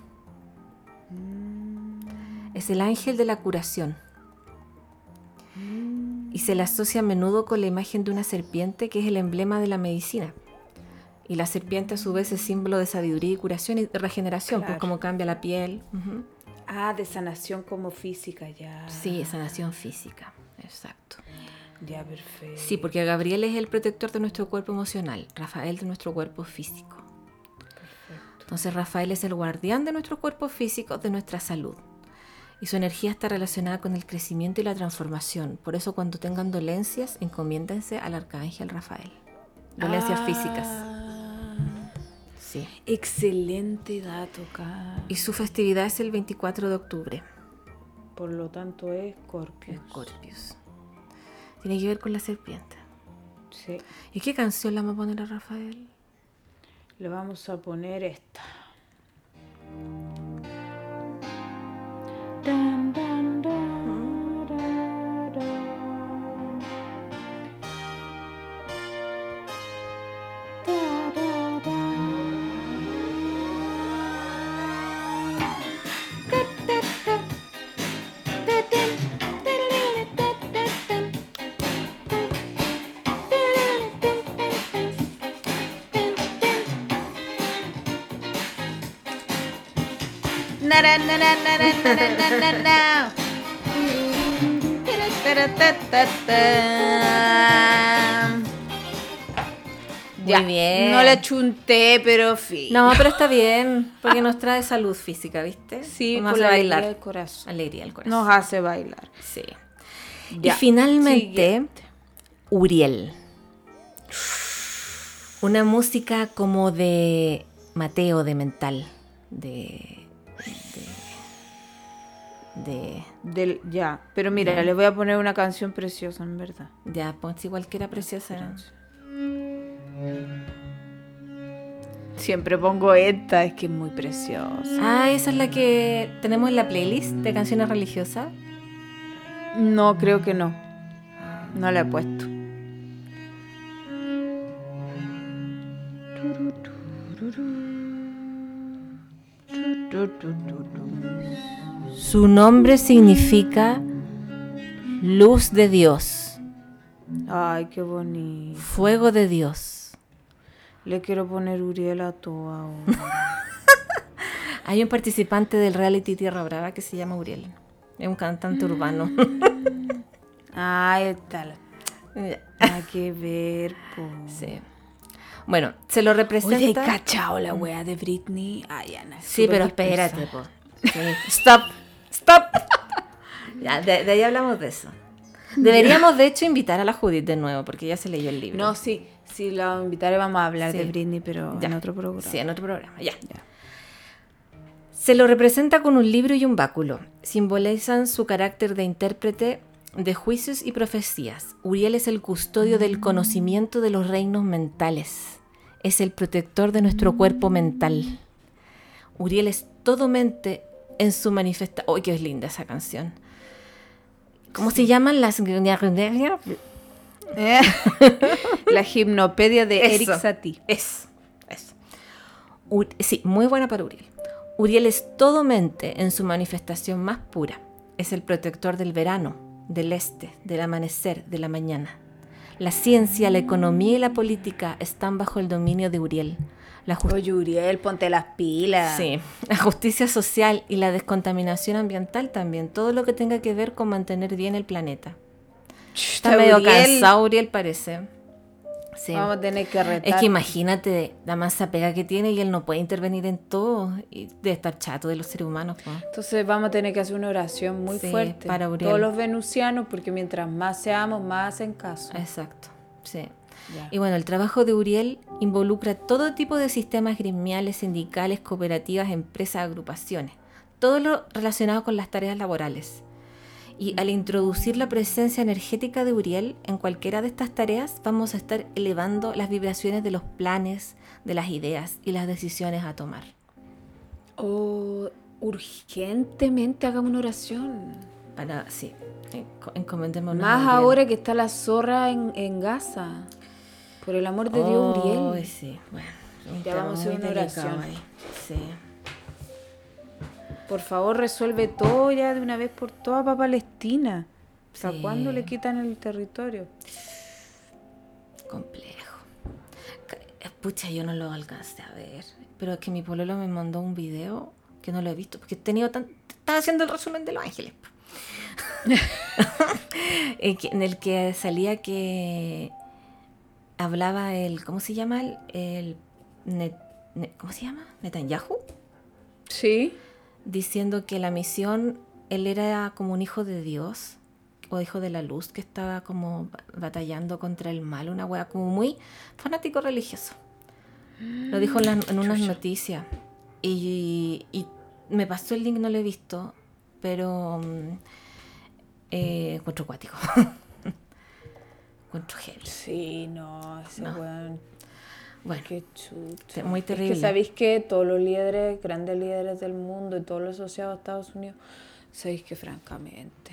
Es el ángel de la curación. Y se le asocia a menudo con la imagen de una serpiente que es el emblema de la medicina. Y la serpiente a su vez es símbolo de sabiduría y curación y regeneración, pues Claro. como cambia la piel. Ah, de sanación como física, ya. Sí, sanación física, exacto. Ya, perfecto. Sí, porque Gabriel es el protector de nuestro cuerpo emocional, Rafael de nuestro cuerpo físico. Entonces Rafael es el guardián de nuestro cuerpo físico, de nuestra salud. Y su energía está relacionada con el crecimiento y la transformación. Por eso cuando tengan dolencias, encomiéndense al arcángel Rafael. Dolencias físicas. Ah, Sí. Excelente dato, Cami. Y su festividad es el 24 de octubre. Por lo tanto es Scorpio. Escorpios. Tiene que ver con la serpiente. Sí. ¿Y qué canción le vamos a poner a Rafael? Le vamos a poner esta. Dun, dun. Da, da, hmm. da. Da, da, da. Da, da-da-da-da, da-da-dun. Da-da-da-da. Na-na-na-na-na-na. Ta. Muy bien. No le chunté, pero fin. No, pero está bien, porque nos trae salud física, ¿viste? Sí, nos hace la alegría bailar. del corazón. Alegría del corazón. Nos hace bailar. Sí. Ya. Y finalmente, Siguiente. Uriel. Una música como de Mateo, de mental. De. De. De Del, ya, pero mira, le voy a poner una canción preciosa, en verdad. ya, pues igual que era preciosa. Siempre pongo esta, es que es muy preciosa. Ah, esa es la que tenemos en la playlist de canciones religiosas. No, creo que no. No la he puesto. Su nombre significa luz de Dios, Ay, qué bonito. fuego de Dios. Le quiero poner Uriel a ahora. [LAUGHS] Hay un participante del reality Tierra Brava que se llama Uriel. Es un cantante urbano. [LAUGHS] Ay, la... [LAUGHS] Nada que ver, po. sí. Bueno, se lo Oye, ¿hay representa. cachao la wea de Britney? Ay, Ana. sí, pero espérate, po. Sí. Stop, stop. [LAUGHS] Ya, de, de ahí hablamos de eso. Deberíamos, de hecho, invitar a la Judith de nuevo, porque ya se leyó el libro. No, sí. Si la invitaré vamos a hablar Sí. de Britney, pero Ya. en otro programa. Sí, en otro programa, ya. Ya. Se lo representa con un libro y un báculo. Simbolizan su carácter de intérprete de juicios y profecías. Uriel es el custodio del conocimiento de los reinos mentales. Es el protector de nuestro cuerpo mental. Uriel es todo mente en su manifestación. ¡Uy, qué es linda esa canción! ¿Cómo se llaman las... Eh, [LAUGHS] la gimnopedia de Eso. Eric Satie. Es, es. Ur- sí, muy buena para Uriel. Uriel es todo mente en su manifestación más pura. Es el protector del verano, del este, del amanecer, de la mañana. La ciencia, la economía y la política están bajo el dominio de Uriel. La Oye, Uriel, ponte las pilas. Sí, la justicia social y la descontaminación ambiental también. Todo lo que tenga que ver con mantener bien el planeta. Está medio cansado Uriel parece. Sí. Vamos a tener que retar. Es que imagínate la masa pega que tiene y él no puede intervenir en todo. Y debe estar chato de los seres humanos. Entonces vamos a tener que hacer una oración muy Sí, fuerte. para Uriel. Todos los venusianos, porque mientras más seamos, más hacen caso. Exacto, sí. Y bueno, el trabajo de Uriel involucra todo tipo de sistemas gremiales, sindicales, cooperativas, empresas, agrupaciones. Todo lo relacionado con las tareas laborales. Y al introducir la presencia energética de Uriel en cualquiera de estas tareas, vamos a estar elevando las vibraciones de los planes, de las ideas y las decisiones a tomar. Oh, urgentemente hagamos una oración. Para, sí, enco- encomendémonos a Más Uriel. ahora que está la zorra en, en Gaza. Por el amor de Dios, Uriel. sí, bueno. Ya vamos a hacer muy una oración. ahí, Sí. Por favor, resuelve todo ya de una vez por todas para Palestina. ¿Hasta Sí. cuándo le quitan el territorio? complejo. Eh, Pucha, yo no lo alcancé a ver. Pero es que mi pololo me mandó un video que no lo he visto. Porque he tenido tan... Estaba haciendo el resumen de Los Ángeles. [LAUGHS] po. en, el que salía que hablaba el... ¿Cómo se llama? El... el Net- Ne- ¿Cómo se llama? Netanyahu. Sí. Diciendo que la misión, él era como un hijo de Dios. O hijo de la luz que estaba como ba- batallando contra el mal, una wea como muy fanático religioso. Lo dijo en, la- en unas noticias. Y, y me pasó el link, no lo he visto, pero mm, eh, encuentro acuático. [LAUGHS] encuentro heavy. Sí, no, ese No. weón. Bueno, Qué chucho. muy Es terrible. que sabéis que todos los líderes, grandes líderes del mundo y todos los asociados a Estados Unidos, sabéis que francamente.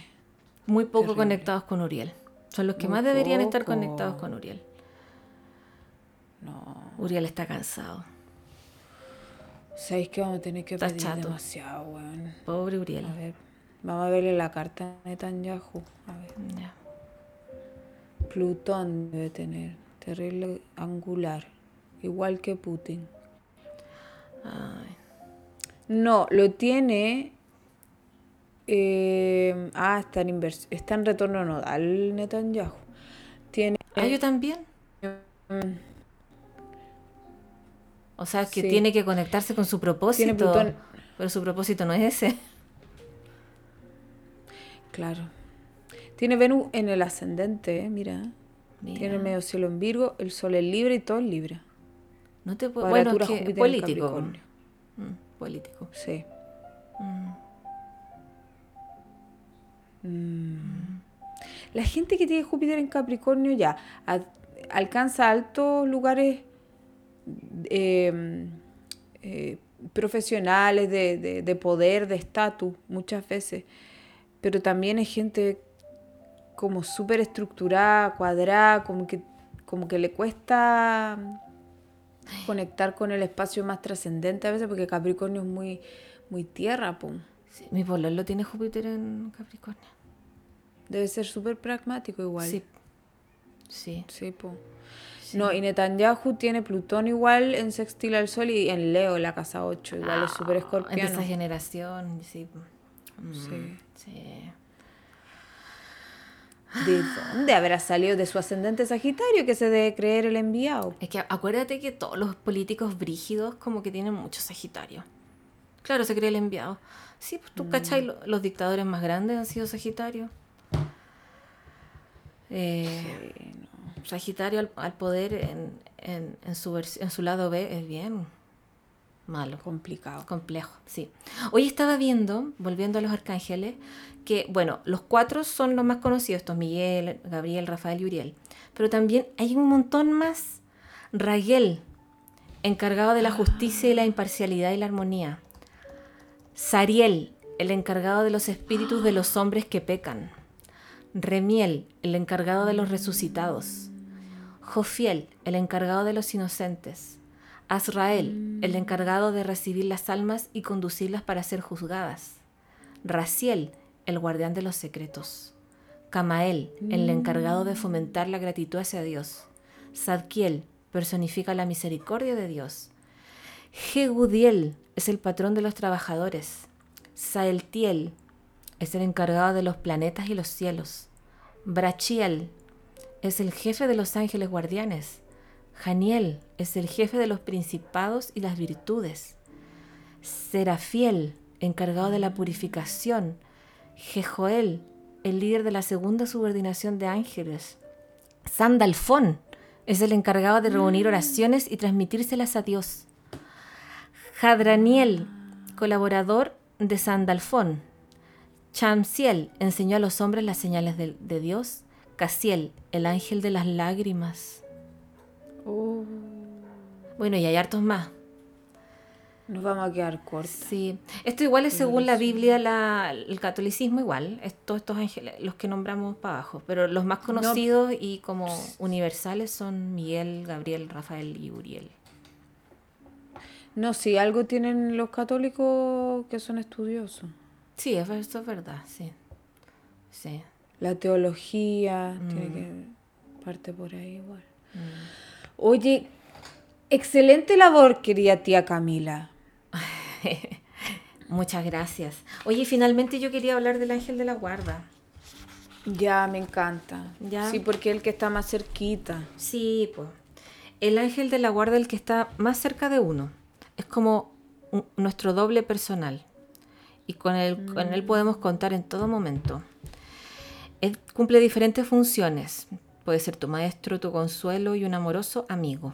muy poco terrible. conectados con Uriel. Son los que Muy más deberían estar poco. conectados con Uriel. No. Uriel está cansado. Sabéis que vamos a tener que Está pedir chato. demasiado, weón. Pobre Uriel. A ver, vamos a verle la carta a Netanyahu. A ver. Ya. Plutón debe tener. Terrible angular. Igual que Putin. Ay. No, lo tiene. eh, ah, está en, está en retorno nodal Netanyahu. Tiene. Ah, yo también. O sea, que Sí. tiene que conectarse con su propósito. Pero su propósito no es ese. Claro. Tiene Venus en el ascendente, eh, mira. Mira, Tiene el medio cielo en Virgo, el sol en Libre y todo en Libre. No te puedo... Bueno, es que político. Capricornio. Mm, político. Sí. Mm. Mm. La gente que tiene Júpiter en Capricornio ya a- alcanza altos lugares eh, eh, profesionales, de, de- de poder, de estatus, muchas veces. Pero también es gente como súper estructurada, cuadrada, como que, como que le cuesta conectar con el espacio más trascendente a veces, porque Capricornio es muy, muy tierra, pum. Sí, mi pololo tiene Júpiter en Capricornio. Debe ser súper pragmático igual. Sí. Sí. Sí, po. No, y Netanyahu tiene Plutón igual en sextil al Sol y en Leo, la casa 8, igual es súper Ah, Es de escorpiano. esa generación, sí. Mm, Sí. sí. ¿De dónde habrá salido? De su ascendente Sagitario, que se debe creer el enviado. Es que acuérdate que todos los políticos brígidos como que tienen mucho Sagitario. Claro, se cree el enviado. Sí, pues Mm. tú cachai, lo- los dictadores más grandes han sido Sagitario. Eh, Sagitario al, al poder en, en- en su en su lado B es bien malo. Complicado. Complejo, sí. Hoy estaba viendo, volviendo a los arcángeles, que, bueno, los cuatro son los más conocidos, estos Miguel, Gabriel, Rafael y Uriel. Pero también hay un montón más. Raguel, encargado de la justicia y la imparcialidad y la armonía. Sariel, el encargado de los espíritus de los hombres que pecan. Remiel, el encargado de los resucitados. Jofiel, el encargado de los inocentes. Azrael, el encargado de recibir las almas y conducirlas para ser juzgadas. Raciel, el guardián de los secretos. Camael, el encargado de fomentar la gratitud hacia Dios. Zadkiel personifica la misericordia de Dios. Jegudiel es el patrón de los trabajadores. Saeltiel es el encargado de los planetas y los cielos. Brachiel es el jefe de los ángeles guardianes. Janiel es el jefe de los principados y las virtudes. Serafiel, encargado de la purificación. Jejoel, el líder de la segunda subordinación de ángeles. Sandalfón es el encargado de reunir oraciones y transmitírselas a Dios. Jadraniel, colaborador de Sandalfón. Chamsiel enseñó a los hombres las señales de, de Dios. Casiel, el ángel de las lágrimas. Oh, Bueno, y hay hartos más. nos vamos a quedar cortos. Sí, esto igual es según la Biblia, la- el catolicismo igual, es todos estos ángeles, los que nombramos para abajo, pero los más conocidos y como universales son Miguel, Gabriel, Rafael y Uriel. No, si algo tienen los católicos que son estudiosos. Sí, eso es verdad, sí. Sí. La teología Mm. tiene que parte por ahí igual. Oye, excelente labor, querida tía Camila. [LAUGHS] Muchas gracias. Oye, finalmente yo quería hablar del ángel de la guarda. Ya, me encanta. Ya. Sí, porque es el que está más cerquita. Sí, pues. El ángel de la guarda, el que está más cerca de uno. Es como un- nuestro doble personal. Y con él, con él podemos contar en todo momento. Él cumple diferentes funciones. Puede ser tu maestro, tu consuelo y un amoroso amigo.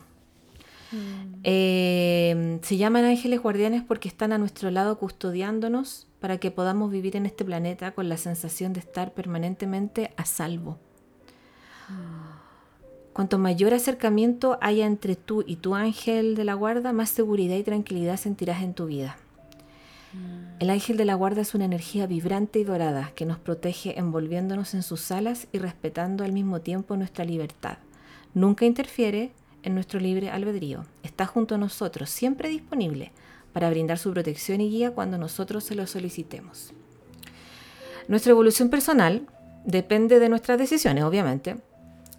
Eh, se llaman ángeles guardianes porque están a nuestro lado custodiándonos para que podamos vivir en este planeta con la sensación de estar permanentemente a salvo. Cuanto mayor acercamiento haya entre tú y tu ángel de la guarda, más seguridad y tranquilidad sentirás en tu vida. El ángel de la guarda es una energía vibrante y dorada que nos protege envolviéndonos en sus alas y respetando al mismo tiempo nuestra libertad. Nunca interfiere en nuestro libre albedrío. Está junto a nosotros, siempre disponible para brindar su protección y guía cuando nosotros se lo solicitemos. Nuestra evolución personal depende de nuestras decisiones, obviamente,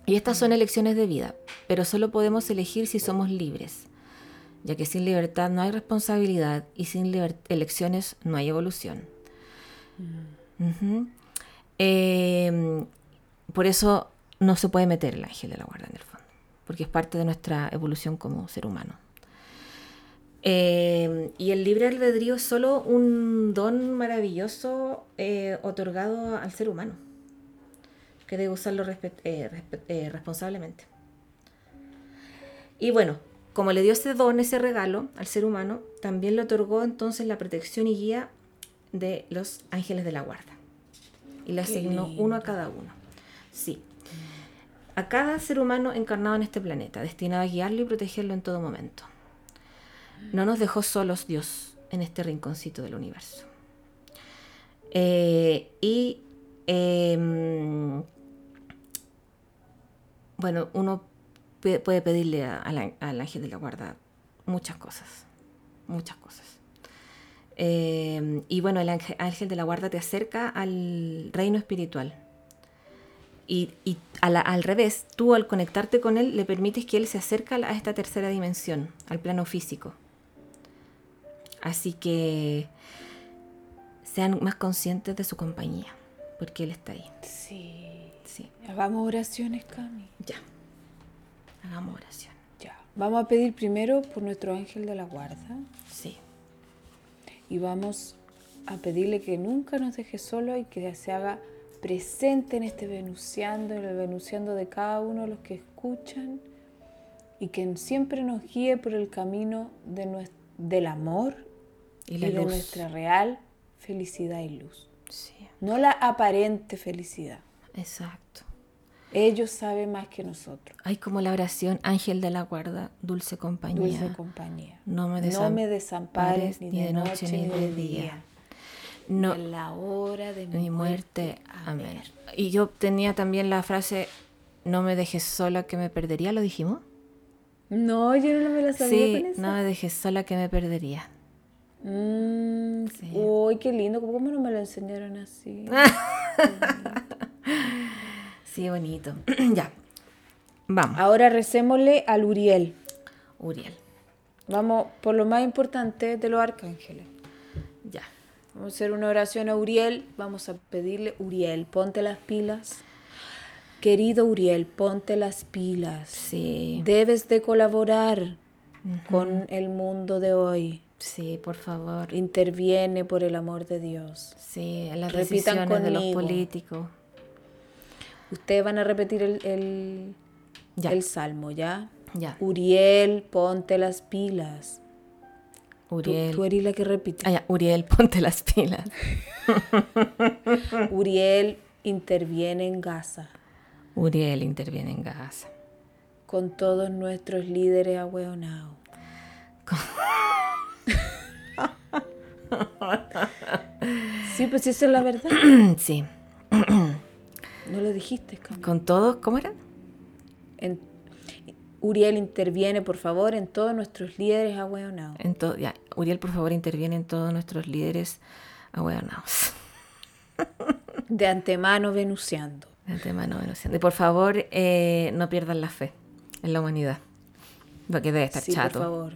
y estas son elecciones de vida, pero solo podemos elegir si somos libres, ya que sin libertad no hay responsabilidad y sin elecciones no hay evolución. Ujú. Eh, por eso no se puede meter el ángel de la guarda en el fondo, porque es parte de nuestra evolución como ser humano. Eh, y el libre albedrío es solo un don maravilloso eh, otorgado al ser humano, que debe usarlo eh, eh, responsablemente. Y bueno, como le dio ese don, ese regalo al ser humano, también le otorgó entonces la protección y guía de los ángeles de la guarda. Y le asignó uno a cada uno. Sí. A cada ser humano encarnado en este planeta, destinado a guiarlo y protegerlo en todo momento. No nos dejó solos Dios en este rinconcito del universo. Eh, y em, bueno, uno puede pedirle a- a la- al ángel de la guarda muchas cosas, muchas cosas. Eh, y bueno, el ángel, ángel de la guarda te acerca al reino espiritual. Y, y la- al revés, tú al conectarte con él le permites que él se acerque a esta tercera dimensión, al plano físico. Así que sean más conscientes de su compañía, porque él está ahí. Sí. Sí, Hagamos oraciones, Cami. ya. Hagamos oración. Ya. Vamos a pedir primero por nuestro ángel de la guarda Sí. y vamos a pedirle que nunca nos deje solo y que se haga presente en este venuciando, en el venuciando de cada uno de los que escuchan y que siempre nos guíe por el camino de nues- del amor Y y, la de luz. nuestra real felicidad y luz. Sí, No la aparente felicidad. exacto. Ellos saben más que nosotros. Hay como la oración, ángel de la guarda, dulce compañía. Dulce compañía. No me No me desampares ni de noche ni de día. No, En la hora de mi muerte. Amén. Y yo tenía también la frase, no me dejes sola que me perdería, ¿lo dijimos? No, yo no me la sabía Sí, con esa. no me dejes sola que me perdería. Mm, Sí. Uy, qué lindo. ¿Cómo no me lo enseñaron así? [LAUGHS] Sí, bonito. [CLEARS THROAT] ya. Vamos. Ahora recémosle al Uriel. Uriel. Vamos por lo más importante de los arcángeles. Ya. Vamos a hacer una oración a Uriel. Vamos a pedirle, Uriel, ponte las pilas. Querido Uriel, ponte las pilas. Sí. Debes de colaborar con el mundo de hoy. Sí, por favor. Interviene por el amor de Dios. Sí, las Repitan decisiones de los conmigo. políticos. Ustedes van a repetir el, el, Ya. el salmo, ¿ya? Ya. Uriel, ponte las pilas. Uriel. tú eres la que repite. Ah, ya. Uriel, [LAUGHS] ponte las pilas. [LAUGHS] Uriel interviene en Gaza Uriel interviene en Gaza. con todos nuestros líderes ahueonados. [LAUGHS] sí, pues esa es la verdad. sí. [CLEARS THROAT] [COUGHS] No lo dijiste, Cami. Con todos, ¿cómo eran? En- Uriel interviene, por favor, en todos nuestros líderes ahueonados. En to- ya. Uriel, por favor, interviene en todos nuestros líderes ahueonados. [LAUGHS] De antemano venuciando. De antemano, denunciando. Y por favor, eh, no pierdan la fe en la humanidad. Porque debe estar Sí, chato. por favor.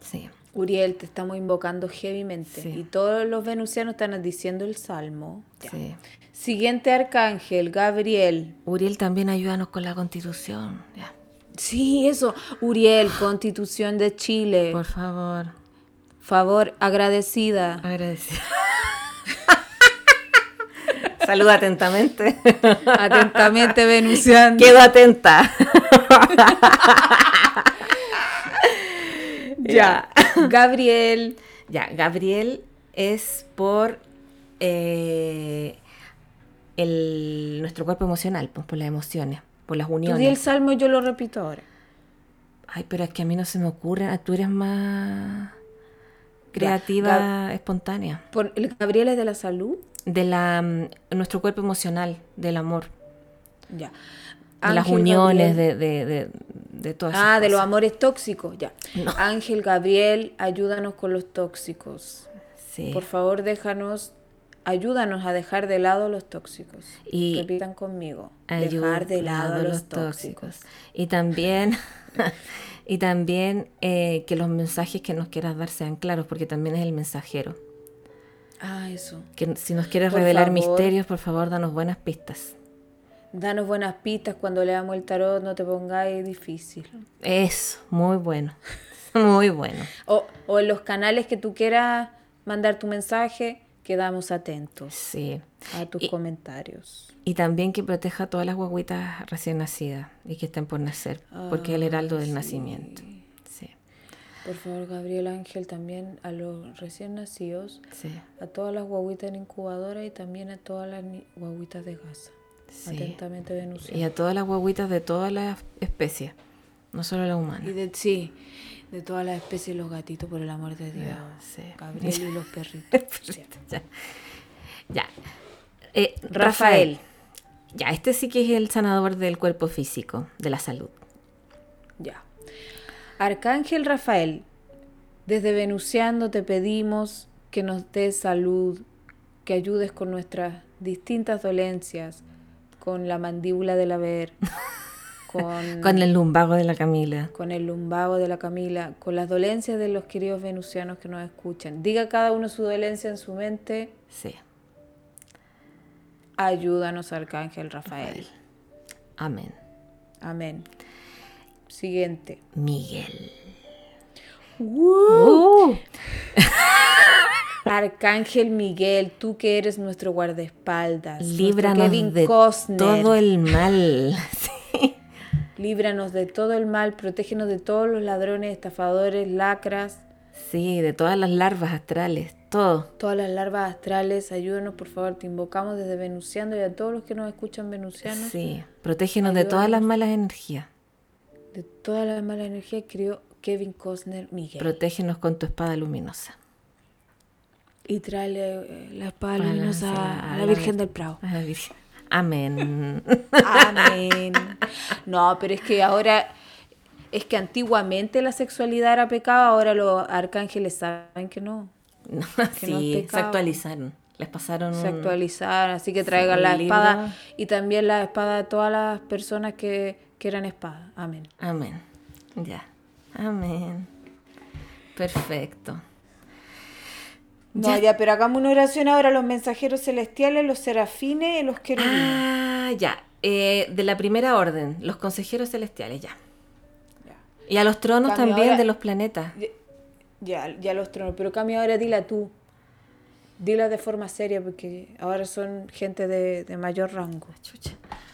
Sí. Uriel, te estamos invocando heavymente. Sí. Y todos los venusianos están diciendo el salmo. Ya. sí. Siguiente arcángel, Gabriel. Uriel también ayúdanos con la constitución. Ya. Sí, eso. Uriel, Constitución de Chile. Por favor. favor, agradecida. Agradecido. [LAUGHS] Saluda atentamente. Atentamente, venusiano. Quedo atenta. Ya. Gabriel. Ya, Gabriel es por eh, el, nuestro cuerpo emocional, pues, por las emociones, por las Tú di el uniones. salmo y yo lo repito ahora. Ay, pero es que a mí no se me ocurre. ah, Tú eres más creativa, espontánea. Por, ¿El Gabriel es de la salud? De la, mm, nuestro cuerpo emocional, del amor, Ya. de las uniones, de, de, de, de todas Ah, de los amores tóxicos, ya. No. Ángel Gabriel, ayúdanos con los tóxicos. Sí. Por favor, déjanos, ayúdanos a dejar de lado los tóxicos. Y Repitan conmigo. Dejar de lado los tóxicos. Y también, [LAUGHS] y también eh, que los mensajes que nos quieras dar sean claros, porque también es el mensajero. Ah, eso. Que si nos quieres Por revelar favor. misterios, por favor, danos buenas pistas. Danos buenas pistas cuando leamos el tarot, no te pongáis difícil. Eso, muy bueno. [LAUGHS] Muy bueno. O, o en los canales que tú quieras mandar tu mensaje, quedamos atentos Sí. a tus Y- comentarios. Y también que proteja a todas las guaguitas recién nacidas y que estén por nacer, porque es el heraldo del nacimiento. Sí, Por favor, Gabriel Ángel, también a los recién nacidos, a todas las guaguitas en incubadora y también a todas las guaguitas de Gaza. Sí. Atentamente, Venusiano. Y a todas las guaguitas de todas las especies, no solo la humana. Y de, sí, de todas las especies, los gatitos, por el amor de Dios. sí. Gabriel y los [LAUGHS] perritos. ya. Ya. Eh, Rafael. Rafael. Ya, este sí que es el sanador del cuerpo físico, de la salud. Ya. Arcángel Rafael, desde Venusiando te pedimos que nos des salud, que ayudes con nuestras distintas dolencias, con la mandíbula del haber, [LAUGHS] con, [LAUGHS] Con el lumbago de la Camila. con el lumbago de la Camila, con las dolencias de los queridos venusianos que nos escuchan. Diga cada uno su dolencia en su mente. Sí. Ayúdanos, Arcángel Rafael. Amén. Amén. Siguiente. Miguel. Uh. [LAUGHS] Arcángel Miguel, tú que eres nuestro guardaespaldas, Líbranos Kevin de Costner, todo el mal. [LAUGHS] Sí. Líbranos de todo el mal, protégenos de todos los ladrones, estafadores, lacras, Sí, de todas las larvas astrales, todo. todas las larvas astrales, ayúdanos por favor, te invocamos desde Venusiano y a todos los que nos escuchan venusianos, Sí, protégenos de todas las malas energías. de todas las malas energías, crió Kevin Costner Miguel. Protégenos con tu espada luminosa. y tráele eh, la espada Para luminosa la- a la Virgen del Prado. A la Virgen. Amén. Amén. No, pero es que ahora, es que antiguamente la sexualidad era pecado, ahora los arcángeles saben que no. No, Que no sí, se pecado. actualizaron. Les pasaron se actualizaron, así que traigan la espada y también la espada de todas las personas que quieran espada. Amén. Amén. Ya. Amén. Perfecto. No, Ya. ya, pero hagamos una oración ahora a los mensajeros celestiales, los serafines y los querubines. Ah, ya. Eh, de la primera orden, los consejeros celestiales, ya. Ya. Y a los tronos Cambio, también ahora- de los planetas. Ya, ya los tronos, pero cambia ahora, dila tú. Dila de forma seria porque ahora son gente de, de mayor rango. Chucha.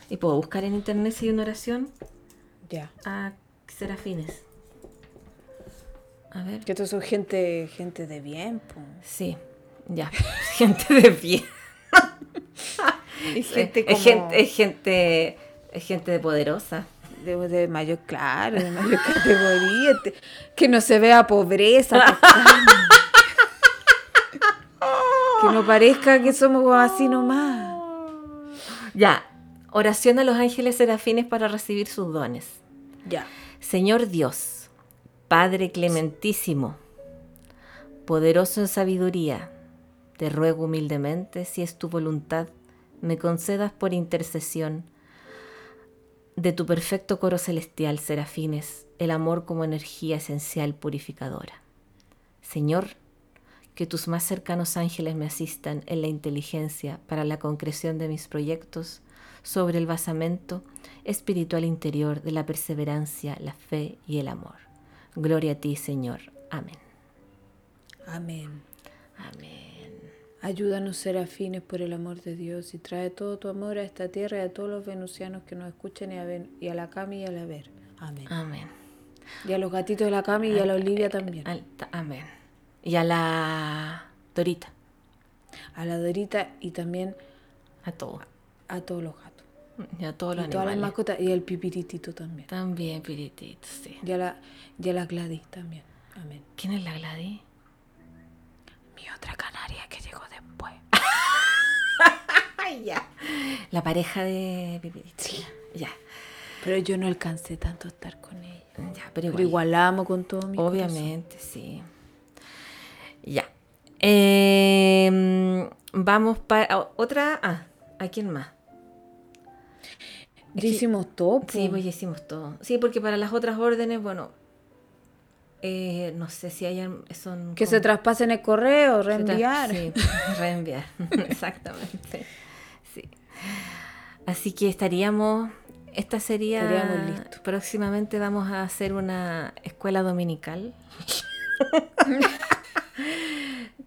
Y puedo buscar en internet si hay una oración Ya. a serafines. A ver. Que estos son gente, gente de bien, po. Sí, ya. [LAUGHS] gente de bien. [LAUGHS] Gente es, gente, es gente, es gente de poderosa. de, de mayor, claro, de mayor [LAUGHS] categoría. te- Que no se vea pobreza. que no parezca que somos así nomás. Ya. Oración a los ángeles serafines para recibir sus dones. Ya. Señor Dios, Padre clementísimo, poderoso en sabiduría, te ruego humildemente, si es tu voluntad, me concedas por intercesión de tu perfecto coro celestial, serafines, el amor como energía esencial purificadora. Señor, que tus más cercanos ángeles me asistan en la inteligencia para la concreción de mis proyectos sobre el basamento espiritual interior de la perseverancia, la fe y el amor. Gloria a ti, Señor. Amén. Amén. Amén. Ayúdanos, serafines, por el amor de Dios, y trae todo tu amor a esta tierra y a todos los venusianos que nos escuchen y a, Ven- y a la Cami y a la Ver. Amén. Amén. Y a los gatitos de la Cami y a la Olivia también. Al- ta- amén. Y a la Dorita, A la Dorita y también a todos. a todos los gatos. Y a todos Y los todas las mascotas y al pipiritito también. También, Piritito, sí. Y a la, y a la Gladys también. Amén. ¿Quién es la Gladys? Mi otra canaria que llegó después. [LAUGHS] Ya. La pareja de Pipirito. Ya. Pero yo no alcancé tanto a estar con ella. Ya, pero igual. Pero igual la amo con todo mi corazón. Obviamente, sí. Ya. Eh, vamos para otra. Ah, ¿a quién más? Ya hicimos todo. Sí, pues ya hicimos todo. Sí, porque para las otras órdenes, bueno, eh, no sé si hayan. Son Que como- se traspasen el correo, reenviar. Sí, [LAUGHS] reenviar. [LAUGHS] Exactamente. Sí. Así que estaríamos. Esta sería. Estaríamos listos. Próximamente vamos a hacer una escuela dominical. [LAUGHS]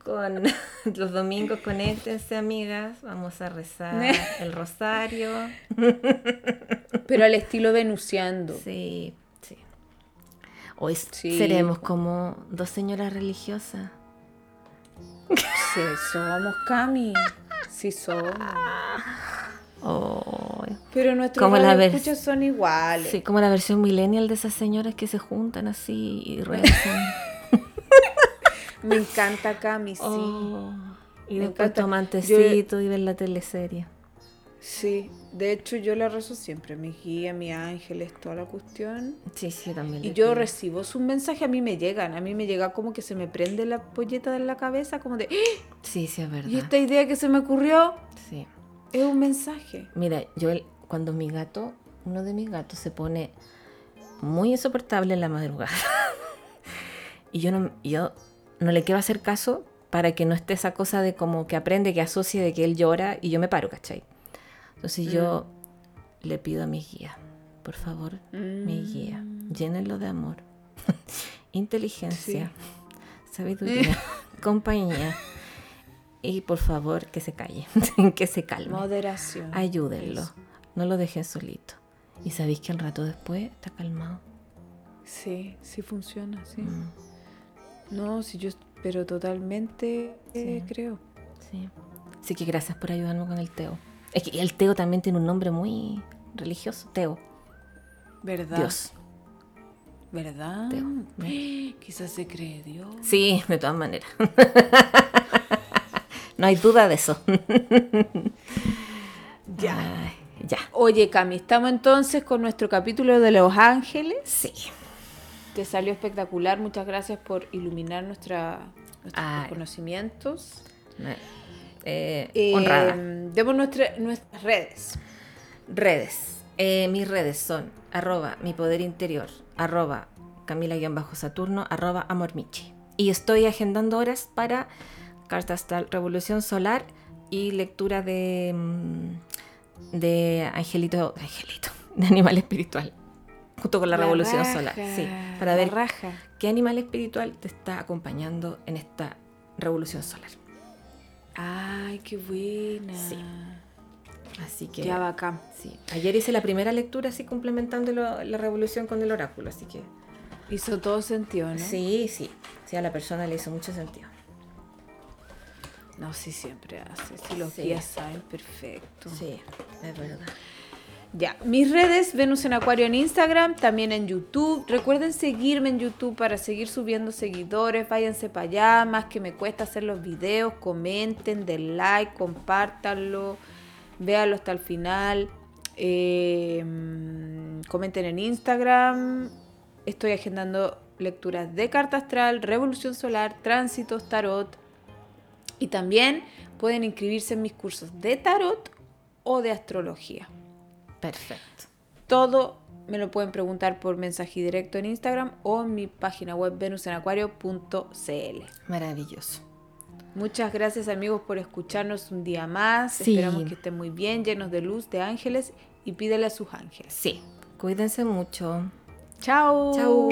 con [LAUGHS] los domingos, conéctense, amigas. Vamos a rezar [LAUGHS] el rosario. Pero al estilo venusiando. Sí, sí. Hoy Sí. seremos como dos señoras religiosas. Sí, somos Cami. Sí somos. Oh, Pero nuestros Como la escuchas son iguales. sí, como la versión millennial de esas señoras que se juntan así y [LAUGHS] rezan. Me encanta Cami, sí. Oh, y Me después encanta. Yo- y ven la teleserie. Sí. De hecho, yo la rezo siempre. Mi guía, mis ángeles, toda la cuestión. Sí, sí, también. Y yo pido. recibo sus mensajes, a mí me llegan. A mí me llega como que se me prende la polleta en la cabeza, como de. ¡Ah! Sí, sí, es verdad. Y esta idea que se me ocurrió Sí. es un mensaje. Mira, yo cuando mi gato, uno de mis gatos se pone muy insoportable en la madrugada. [LAUGHS] y yo no, yo no le quiero hacer caso para que no esté esa cosa de como que aprende, que asocie de que él llora y yo me paro, ¿cachai? Entonces yo le pido a mi guía, por favor, mi guía, llénenlo de amor, [LAUGHS] inteligencia, sabiduría, [LAUGHS] compañía. Y por favor, que se calle, [LAUGHS] que se calme. Moderación. Ayúdenlo. Eso. No lo dejen solito. Y sabéis que al rato después está calmado. Sí, sí funciona, sí. Mm, No, sí, yo, pero totalmente eh, Sí. creo. sí. Así que gracias por ayudarme con el Teo. Es que el Teo también tiene un nombre muy religioso. Teo. ¿Verdad? Dios. ¿Verdad? Teo. [GASPS] Quizás se cree Dios. Sí, de todas maneras. [LAUGHS] no hay duda de eso. [LAUGHS] Ya. Ay, ya. Oye, Cami, estamos entonces con nuestro capítulo de Los Ángeles. Sí. Te salió espectacular. Muchas gracias por iluminar nuestra, nuestros Ay. conocimientos. eh, Eh, honrada. Demos nuestra- nuestras redes. Redes. Eh, mis redes son arroba mi poder interior, arroba Camila-Saturno, arroba amormichi. Y estoy agendando horas para cartas astral Revolución Solar y lectura de, mm, de Angelito, Angelito, [LAUGHS] de animal espiritual. Junto con la, Revolución raja, Solar. Sí, para ver raja. qué animal espiritual te está acompañando en esta Revolución Solar. Ay, qué buena. Sí. Así que... Ya bacán. Sí. Ayer hice la primera lectura así complementando lo- la revolución con el oráculo, así que... Hizo todo sentido, ¿no? Sí, sí. Sí, a la persona le hizo mucho sentido. No, sí, siempre hace. Si los Sí. guías saben, perfecto. Sí, es verdad. Ya, mis redes, Venus en Acuario en Instagram, también en YouTube. Recuerden seguirme en YouTube para seguir subiendo seguidores. Váyanse para allá, más que me cuesta hacer los videos. Comenten, den like, compártanlo, véanlo hasta el final. Mm, comenten en Instagram. Estoy agendando lecturas de carta astral, revolución solar, tránsitos, tarot. Y también pueden inscribirse en mis cursos de tarot o de astrología. Perfecto. Todo me lo pueden preguntar por mensaje directo en Instagram o en mi página web venusenacuario.cl. Maravilloso. Muchas gracias amigos por escucharnos un día más. Sí. Esperamos que estén muy bien, llenos de luz, de ángeles y pídele a sus ángeles. Sí. Cuídense mucho. Chao. Chau.